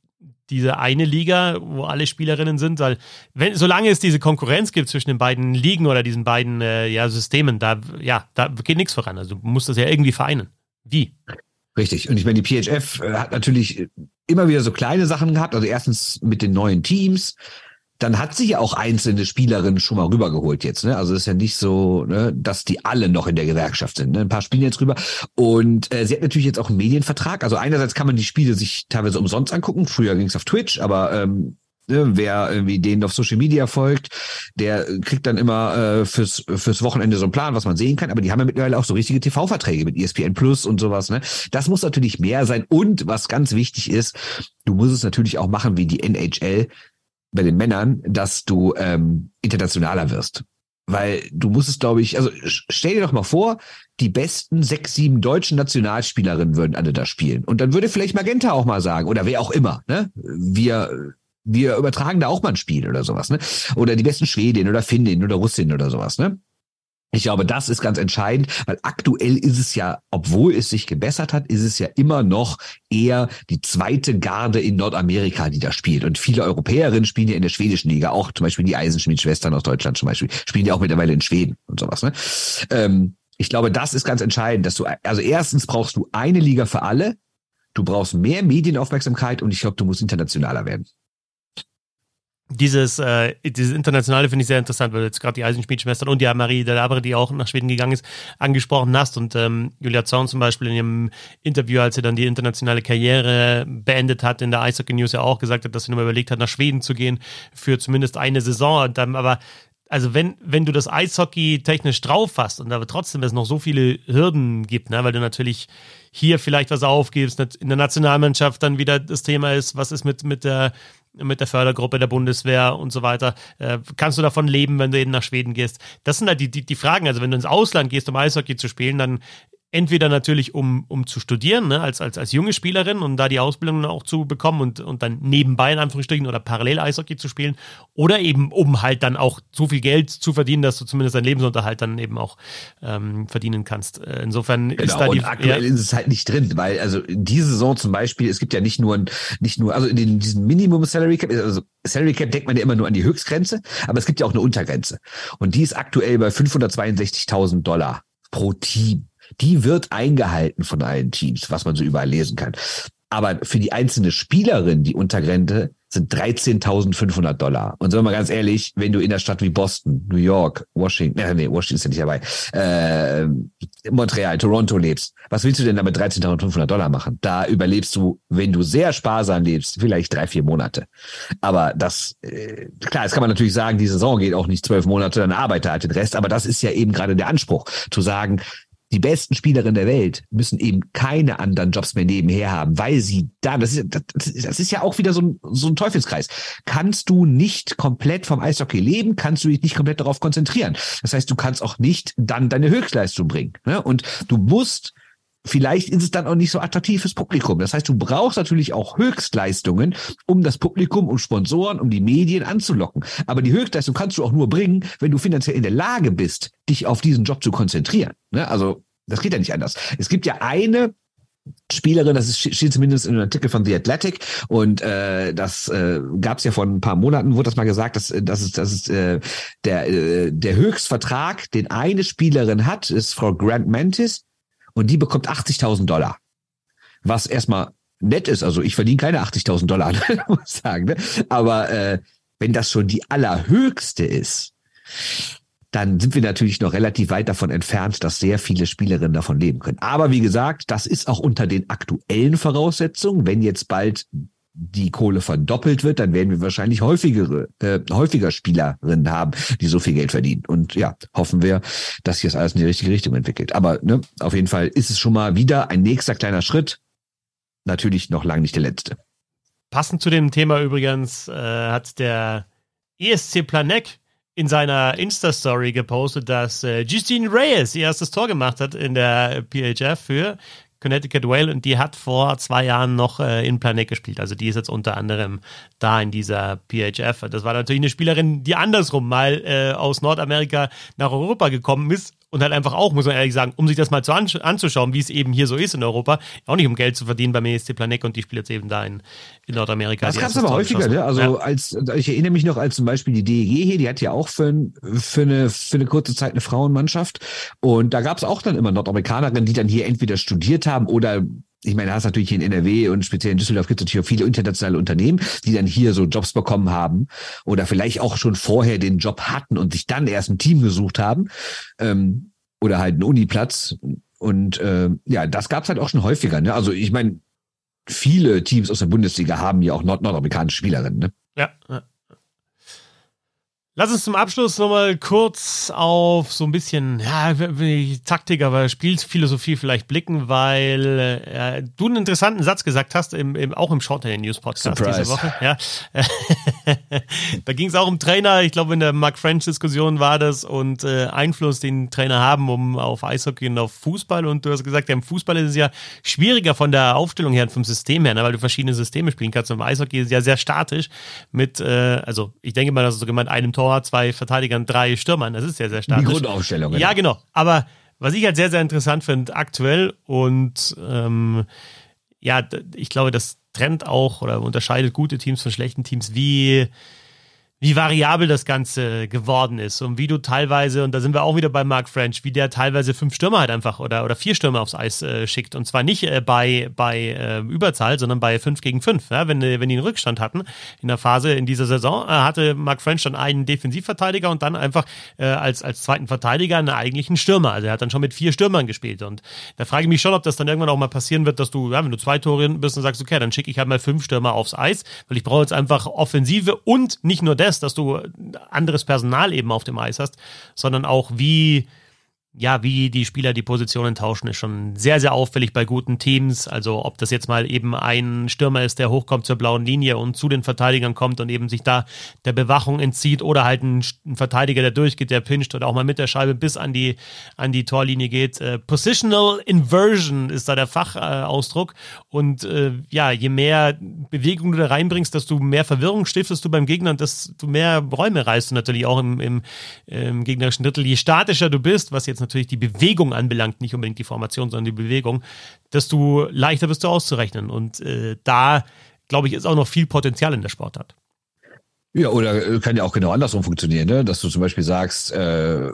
diese eine Liga, wo alle Spielerinnen sind, weil wenn, solange es diese Konkurrenz gibt zwischen den beiden Ligen oder diesen beiden äh, ja, Systemen, da, ja, da geht nichts voran. Also du musst das ja irgendwie vereinen. Wie? Richtig. Und ich meine, die PHF äh, hat natürlich immer wieder so kleine Sachen gehabt. Also erstens mit den neuen Teams, dann hat sie ja auch einzelne Spielerinnen schon mal rübergeholt jetzt. Ne? Also es ist ja nicht so, ne, dass die alle noch in der Gewerkschaft sind. Ne? Ein paar spielen jetzt rüber. Und äh, sie hat natürlich jetzt auch einen Medienvertrag. Also einerseits kann man die Spiele sich teilweise umsonst angucken. Früher ging es auf Twitch, aber ähm, ne, wer irgendwie denen auf Social Media folgt, der kriegt dann immer äh, fürs, fürs Wochenende so einen Plan, was man sehen kann. Aber die haben ja mittlerweile auch so richtige TV-Verträge mit ESPN Plus und sowas. Ne? Das muss natürlich mehr sein. Und was ganz wichtig ist, du musst es natürlich auch machen wie die NHL bei den Männern, dass du ähm, internationaler wirst. Weil du musst es, glaube ich, also stell dir doch mal vor, die besten sechs, sieben deutschen Nationalspielerinnen würden alle da spielen. Und dann würde vielleicht Magenta auch mal sagen, oder wer auch immer, ne? Wir, wir übertragen da auch mal ein Spiel oder sowas, ne? Oder die besten Schwedinnen oder Finninnen oder Russinnen oder sowas, ne? Ich glaube, das ist ganz entscheidend, weil aktuell ist es ja, obwohl es sich gebessert hat, ist es ja immer noch eher die zweite Garde in Nordamerika, die da spielt. Und viele Europäerinnen spielen ja in der schwedischen Liga, auch zum Beispiel die Eisenschmied-Schwestern aus Deutschland zum Beispiel, spielen ja auch mittlerweile in Schweden und sowas. Ne? Ähm, Ich glaube, das ist ganz entscheidend, dass du, also erstens brauchst du eine Liga für alle, du brauchst mehr Medienaufmerksamkeit und ich glaube, du musst internationaler werden dieses, äh, dieses Internationale finde ich sehr interessant, weil du jetzt gerade die Eisenschmiedschwestern und die Marie Delabre, die auch nach Schweden gegangen ist, angesprochen hast. Und ähm, Julia Zorn zum Beispiel in ihrem Interview, als sie dann die internationale Karriere beendet hat, in der Eishockey News ja auch gesagt hat, dass sie nur überlegt hat, nach Schweden zu gehen für zumindest eine Saison. Dann aber also wenn, wenn du das Eishockey technisch drauf hast und aber trotzdem es noch so viele Hürden gibt, ne, weil du natürlich hier vielleicht was aufgibst, in der Nationalmannschaft dann wieder das Thema ist, was ist mit, mit der mit der Fördergruppe der Bundeswehr und so weiter. Äh, kannst du davon leben, wenn du eben nach Schweden gehst? Das sind halt die, die, die Fragen. Also wenn du ins Ausland gehst, um Eishockey zu spielen, dann entweder natürlich, um, um zu studieren, ne, als, als, als junge Spielerin und da die Ausbildung auch zu bekommen und, und dann nebenbei in Anführungsstrichen oder parallel Eishockey zu spielen, oder eben, um halt dann auch so viel Geld zu verdienen, dass du zumindest deinen Lebensunterhalt dann eben auch ähm, verdienen kannst. Äh, insofern genau, ist da die. Und aktuell ja, ist es halt nicht drin, weil also diese Saison zum Beispiel, es gibt ja nicht nur, nicht nur, also in den, diesen Minimum Salary Cap, also Salary Cap denkt man ja immer nur an die Höchstgrenze, aber es gibt ja auch eine Untergrenze. Und die ist aktuell bei 562.000 Dollar pro Team die wird eingehalten von allen Teams, was man so überall lesen kann. Aber für die einzelne Spielerin, die Untergrenze, sind 13.500 Dollar. Und sagen wir mal ganz ehrlich, wenn du in der Stadt wie Boston, New York, Washington, äh, nee, Washington ist ja nicht dabei, äh, Montreal, Toronto lebst, was willst du denn da mit 13.500 Dollar machen? Da überlebst du, wenn du sehr sparsam lebst, vielleicht drei, vier Monate. Aber das, äh, klar, jetzt kann man natürlich sagen, die Saison geht auch nicht zwölf Monate, dann arbeitet halt den Rest. Aber das ist ja eben gerade der Anspruch, zu sagen, die besten Spielerinnen der Welt müssen eben keine anderen Jobs mehr nebenher haben, weil sie da, das ist, das ist ja auch wieder so ein, so ein Teufelskreis. Kannst du nicht komplett vom Eishockey leben, kannst du dich nicht komplett darauf konzentrieren. Das heißt, du kannst auch nicht dann deine Höchstleistung bringen. Ne? Und du musst vielleicht ist es dann auch nicht so attraktiv fürs Publikum. Das heißt, du brauchst natürlich auch Höchstleistungen, um das Publikum, um Sponsoren, um die Medien anzulocken. Aber die Höchstleistung kannst du auch nur bringen, wenn du finanziell in der Lage bist, dich auf diesen Job zu konzentrieren. Ne? Also das geht ja nicht anders. Es gibt ja eine Spielerin, das steht zumindest in einem Artikel von The Athletic und äh, das äh, gab es ja vor ein paar Monaten, wurde das mal gesagt, dass das ist das ist äh, der äh, der Höchstvertrag, den eine Spielerin hat, ist Frau Grant Mantis und die bekommt 80.000 Dollar. Was erstmal nett ist. Also ich verdiene keine 80.000 Dollar, [LAUGHS] muss ich sagen. Ne? Aber äh, wenn das schon die allerhöchste ist, dann sind wir natürlich noch relativ weit davon entfernt, dass sehr viele Spielerinnen davon leben können. Aber wie gesagt, das ist auch unter den aktuellen Voraussetzungen. Wenn jetzt bald die Kohle verdoppelt wird, dann werden wir wahrscheinlich häufigere, äh, häufiger Spielerinnen haben, die so viel Geld verdienen. Und ja, hoffen wir, dass sich das alles in die richtige Richtung entwickelt. Aber ne, auf jeden Fall ist es schon mal wieder ein nächster kleiner Schritt. Natürlich noch lange nicht der letzte. Passend zu dem Thema übrigens äh, hat der ESC Planek in seiner Insta-Story gepostet, dass äh, Justine Reyes ihr erstes Tor gemacht hat in der PHF für Connecticut Whale und die hat vor zwei Jahren noch äh, in Planet gespielt. Also die ist jetzt unter anderem da in dieser PHF. Das war natürlich eine Spielerin, die andersrum mal äh, aus Nordamerika nach Europa gekommen ist und halt einfach auch, muss man ehrlich sagen, um sich das mal zu anzuschauen, wie es eben hier so ist in Europa, auch nicht um Geld zu verdienen beim ESC Planet und die spielt jetzt eben da in, in Nordamerika. Das kannst du aber häufiger, ne? Also ja. als, ich erinnere mich noch als zum Beispiel die DEG hier, die hat ja auch für, für, eine, für eine kurze Zeit eine Frauenmannschaft und da gab es auch dann immer Nordamerikanerinnen, die dann hier entweder studiert haben oder ich meine, da hast natürlich in NRW und speziell in Düsseldorf gibt es natürlich auch viele internationale Unternehmen, die dann hier so Jobs bekommen haben oder vielleicht auch schon vorher den Job hatten und sich dann erst ein Team gesucht haben ähm, oder halt einen Uniplatz. Und äh, ja, das gab es halt auch schon häufiger. Ne? Also ich meine, viele Teams aus der Bundesliga haben ja auch nord nordamerikanische Spielerinnen. Ne? Ja, ja. Lass uns zum Abschluss nochmal kurz auf so ein bisschen ja, Taktik, aber Spielphilosophie vielleicht blicken, weil äh, du einen interessanten Satz gesagt hast, im, im, auch im Shorthand News Podcast Surprise. diese Woche. Ja. [LAUGHS] da ging es auch um Trainer. Ich glaube, in der Mark French-Diskussion war das und äh, Einfluss, den Trainer haben, um auf Eishockey und auf Fußball. Und du hast gesagt, ja, im Fußball ist es ja schwieriger von der Aufstellung her und vom System her, ne, weil du verschiedene Systeme spielen kannst. Und im Eishockey ist es ja sehr statisch mit, äh, also ich denke mal, das ist so gemeint, einem Tor Tor, zwei Verteidigern, drei Stürmern. Das ist ja sehr stark. Die Grundaufstellung. Ja, genau. Aber was ich halt sehr, sehr interessant finde, aktuell und ähm, ja, ich glaube, das trennt auch oder unterscheidet gute Teams von schlechten Teams, wie wie variabel das Ganze geworden ist und wie du teilweise, und da sind wir auch wieder bei Mark French, wie der teilweise fünf Stürmer halt einfach oder, oder vier Stürmer aufs Eis äh, schickt. Und zwar nicht äh, bei, bei äh, Überzahl, sondern bei fünf gegen fünf. Ja? Wenn, äh, wenn die einen Rückstand hatten in der Phase in dieser Saison, äh, hatte Mark French dann einen Defensivverteidiger und dann einfach äh, als, als zweiten Verteidiger einen eigentlichen Stürmer. Also er hat dann schon mit vier Stürmern gespielt. Und da frage ich mich schon, ob das dann irgendwann auch mal passieren wird, dass du, ja, wenn du zwei Tore bist und sagst, okay, dann schicke ich halt mal fünf Stürmer aufs Eis, weil ich brauche jetzt einfach Offensive und nicht nur das, dass du anderes Personal eben auf dem Eis hast, sondern auch wie ja, wie die Spieler die Positionen tauschen, ist schon sehr, sehr auffällig bei guten Teams. Also ob das jetzt mal eben ein Stürmer ist, der hochkommt zur blauen Linie und zu den Verteidigern kommt und eben sich da der Bewachung entzieht oder halt ein, ein Verteidiger, der durchgeht, der pinscht oder auch mal mit der Scheibe bis an die, an die Torlinie geht. Äh, Positional Inversion ist da der Fachausdruck. Und äh, ja, je mehr Bewegung du da reinbringst, desto mehr Verwirrung stiftest du beim Gegner und desto mehr Räume reißt du natürlich auch im, im, im gegnerischen Drittel. Je statischer du bist, was jetzt natürlich die Bewegung anbelangt, nicht unbedingt die Formation, sondern die Bewegung, desto leichter bist du auszurechnen. Und äh, da, glaube ich, ist auch noch viel Potenzial in der Sportart. Ja, oder äh, kann ja auch genau andersrum funktionieren, ne? dass du zum Beispiel sagst, äh,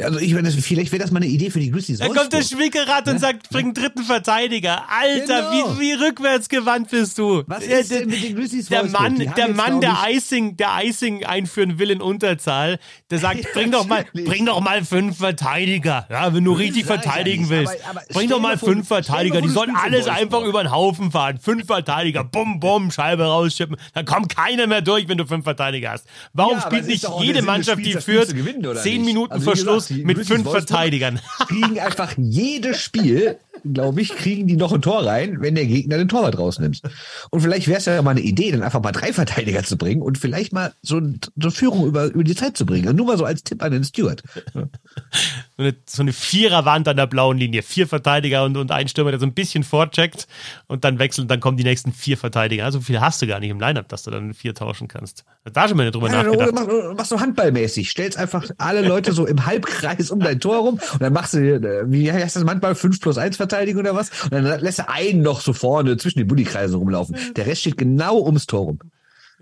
also ich vielleicht wäre das mal eine Idee für die Grizzlies. Dann kommt der Schwickerrad und sagt, bring einen dritten Verteidiger. Alter, genau. wie, wie rückwärtsgewandt bist du? Was ist denn mit den Grizzlies Der Mann, der Mann, der Icing, der Icing einführen will in Unterzahl, der sagt, [LAUGHS] bring doch mal, bring doch mal fünf Verteidiger. Ja, wenn du richtig verteidigen willst. Aber, aber bring doch mal fünf Verteidiger. Die sollen alles einfach über den Haufen fahren. Fünf Verteidiger, bum, bum, Scheibe rausschippen. Dann kommt keiner mehr durch, wenn du fünf Verteidiger Verteidiger hast. Warum ja, spielt nicht jede Mannschaft, die führt, zehn Minuten also Verschluss mit fünf Verteidigern? Kriegen einfach jedes Spiel glaube ich, kriegen die noch ein Tor rein, wenn der Gegner den Torwart rausnimmt. Und vielleicht wäre es ja mal eine Idee, dann einfach mal drei Verteidiger zu bringen und vielleicht mal so, eine Führung über, über die Zeit zu bringen. Also nur mal so als Tipp an den Steward. So eine, so eine Viererwand an der blauen Linie. Vier Verteidiger und, und ein Stürmer, der so ein bisschen vorcheckt und dann wechselt, dann kommen die nächsten vier Verteidiger. Also viel hast du gar nicht im Lineup, dass du dann vier tauschen kannst. Da schon mal drüber ja, nachgedacht. Mach, mach so handballmäßig. Stellst einfach alle Leute so im Halbkreis um dein Tor rum und dann machst du, äh, wie heißt das Handball, 5 plus 1 Verteidigung oder was? Und dann lässt er einen noch so vorne zwischen den Buddykreisen rumlaufen. Der Rest steht genau ums Tor rum.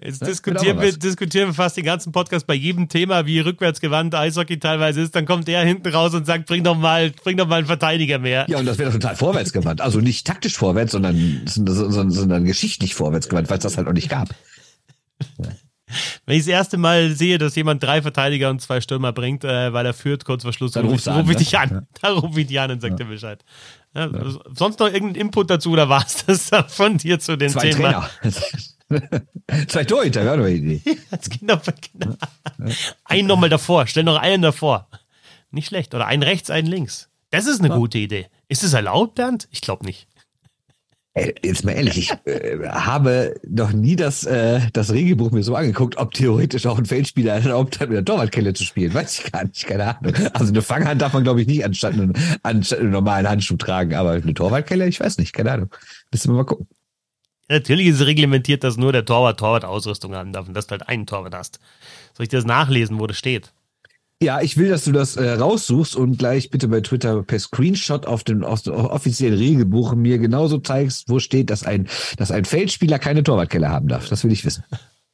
Jetzt ja, diskutieren, wir, diskutieren wir fast den ganzen Podcast bei jedem Thema, wie rückwärtsgewandt Eishockey teilweise ist. Dann kommt er hinten raus und sagt, bring doch mal, bring doch mal einen Verteidiger mehr. Ja, und das wäre doch total vorwärtsgewandt. Also nicht taktisch vorwärts, sondern, sondern, sondern geschichtlich vorwärtsgewandt, weil es das halt noch nicht gab. Ja. Wenn ich das erste Mal sehe, dass jemand drei Verteidiger und zwei Stürmer bringt, äh, weil er führt, kurz vor Schluss, dann rufe [LAUGHS] ruf ich dich an. Ja. Dann rufe ich dich an und sag ja. dir Bescheid. Ja, ja. Sonst noch irgendein Input dazu oder war es [LAUGHS] das von dir zu dem zwei Thema? Trainer. [LAUGHS] zwei Torhüter, wäre doch eine Idee. genau, genau. Einen nochmal davor, stell noch einen davor. Nicht schlecht. Oder einen rechts, einen links. Das ist eine gute Idee. Ist es erlaubt, Bernd? Ich glaube nicht. Ey, jetzt mal ehrlich, ich äh, habe noch nie das, äh, das Regelbuch mir so angeguckt, ob theoretisch auch ein Feldspieler erlaubt hat, mit der Torwartkelle zu spielen. Weiß ich gar nicht, keine Ahnung. Also eine Fanghand darf man, glaube ich, nicht anstatt einen, anstatt einen normalen Handschuh tragen, aber eine Torwartkelle, ich weiß nicht, keine Ahnung. Müssen wir mal gucken. Natürlich ist es reglementiert, dass nur der Torwart Torwart-Ausrüstung haben darf und dass du halt einen Torwart hast. Soll ich dir das nachlesen, wo das steht? Ja, ich will, dass du das äh, raussuchst und gleich bitte bei Twitter per Screenshot auf dem, auf dem offiziellen Regelbuch mir genauso zeigst, wo steht, dass ein, dass ein Feldspieler keine Torwartkelle haben darf. Das will ich wissen.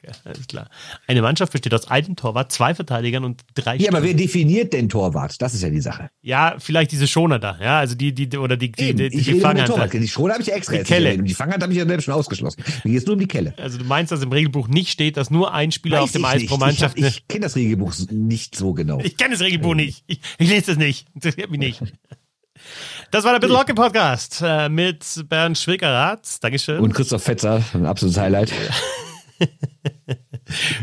Ja, alles klar. Eine Mannschaft besteht aus einem Torwart, zwei Verteidigern und drei Ja, aber wer definiert denn Torwart? Das ist ja die Sache. Ja, vielleicht diese Schoner da, ja, also die, die, oder die, die, die, die, die Fanghand. Die Schoner habe ich ja extra die Kelle. Die Fanghand habe ich ja selbst schon ausgeschlossen. Mir geht es nur um die Kelle. Also du meinst, dass im Regelbuch nicht steht, dass nur ein Spieler Weiß auf dem Eis pro Mannschaft Ich, ich kenne das Regelbuch nicht so genau. Ich kenne das Regelbuch nicht. Ich, ich lese es nicht. Interessiert mich nicht. [LAUGHS] Das war der Bitte Locke Podcast äh, mit Bernd Schwickerath. Dankeschön. Und Christoph Fetzer, ein absolutes Highlight. [LAUGHS]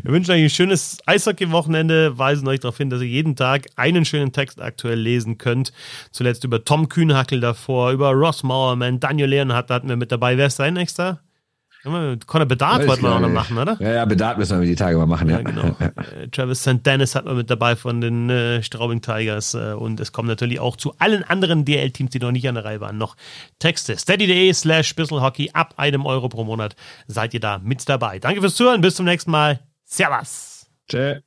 Wir wünschen euch ein schönes Eishockey-Wochenende, weisen euch darauf hin, dass ihr jeden Tag einen schönen Text aktuell lesen könnt. Zuletzt über Tom Kühnhackel davor, über Ross Mauerman, Daniel Leonhardt hatten wir mit dabei. Wer ist dein nächster? Conor Bedard wollten wir auch noch machen, oder? Ja, ja, Bedard müssen wir die Tage mal machen, ja. ja genau. Äh, Travis St. Dennis hat man mit dabei von den äh, Straubing Tigers äh, und es kommen natürlich auch zu allen anderen DL-Teams, die noch nicht an der Reihe waren, noch Texte. Steady.de slash Hockey ab einem Euro pro Monat seid ihr da mit dabei. Danke fürs Zuhören, bis zum nächsten Mal. Servus. Tschö.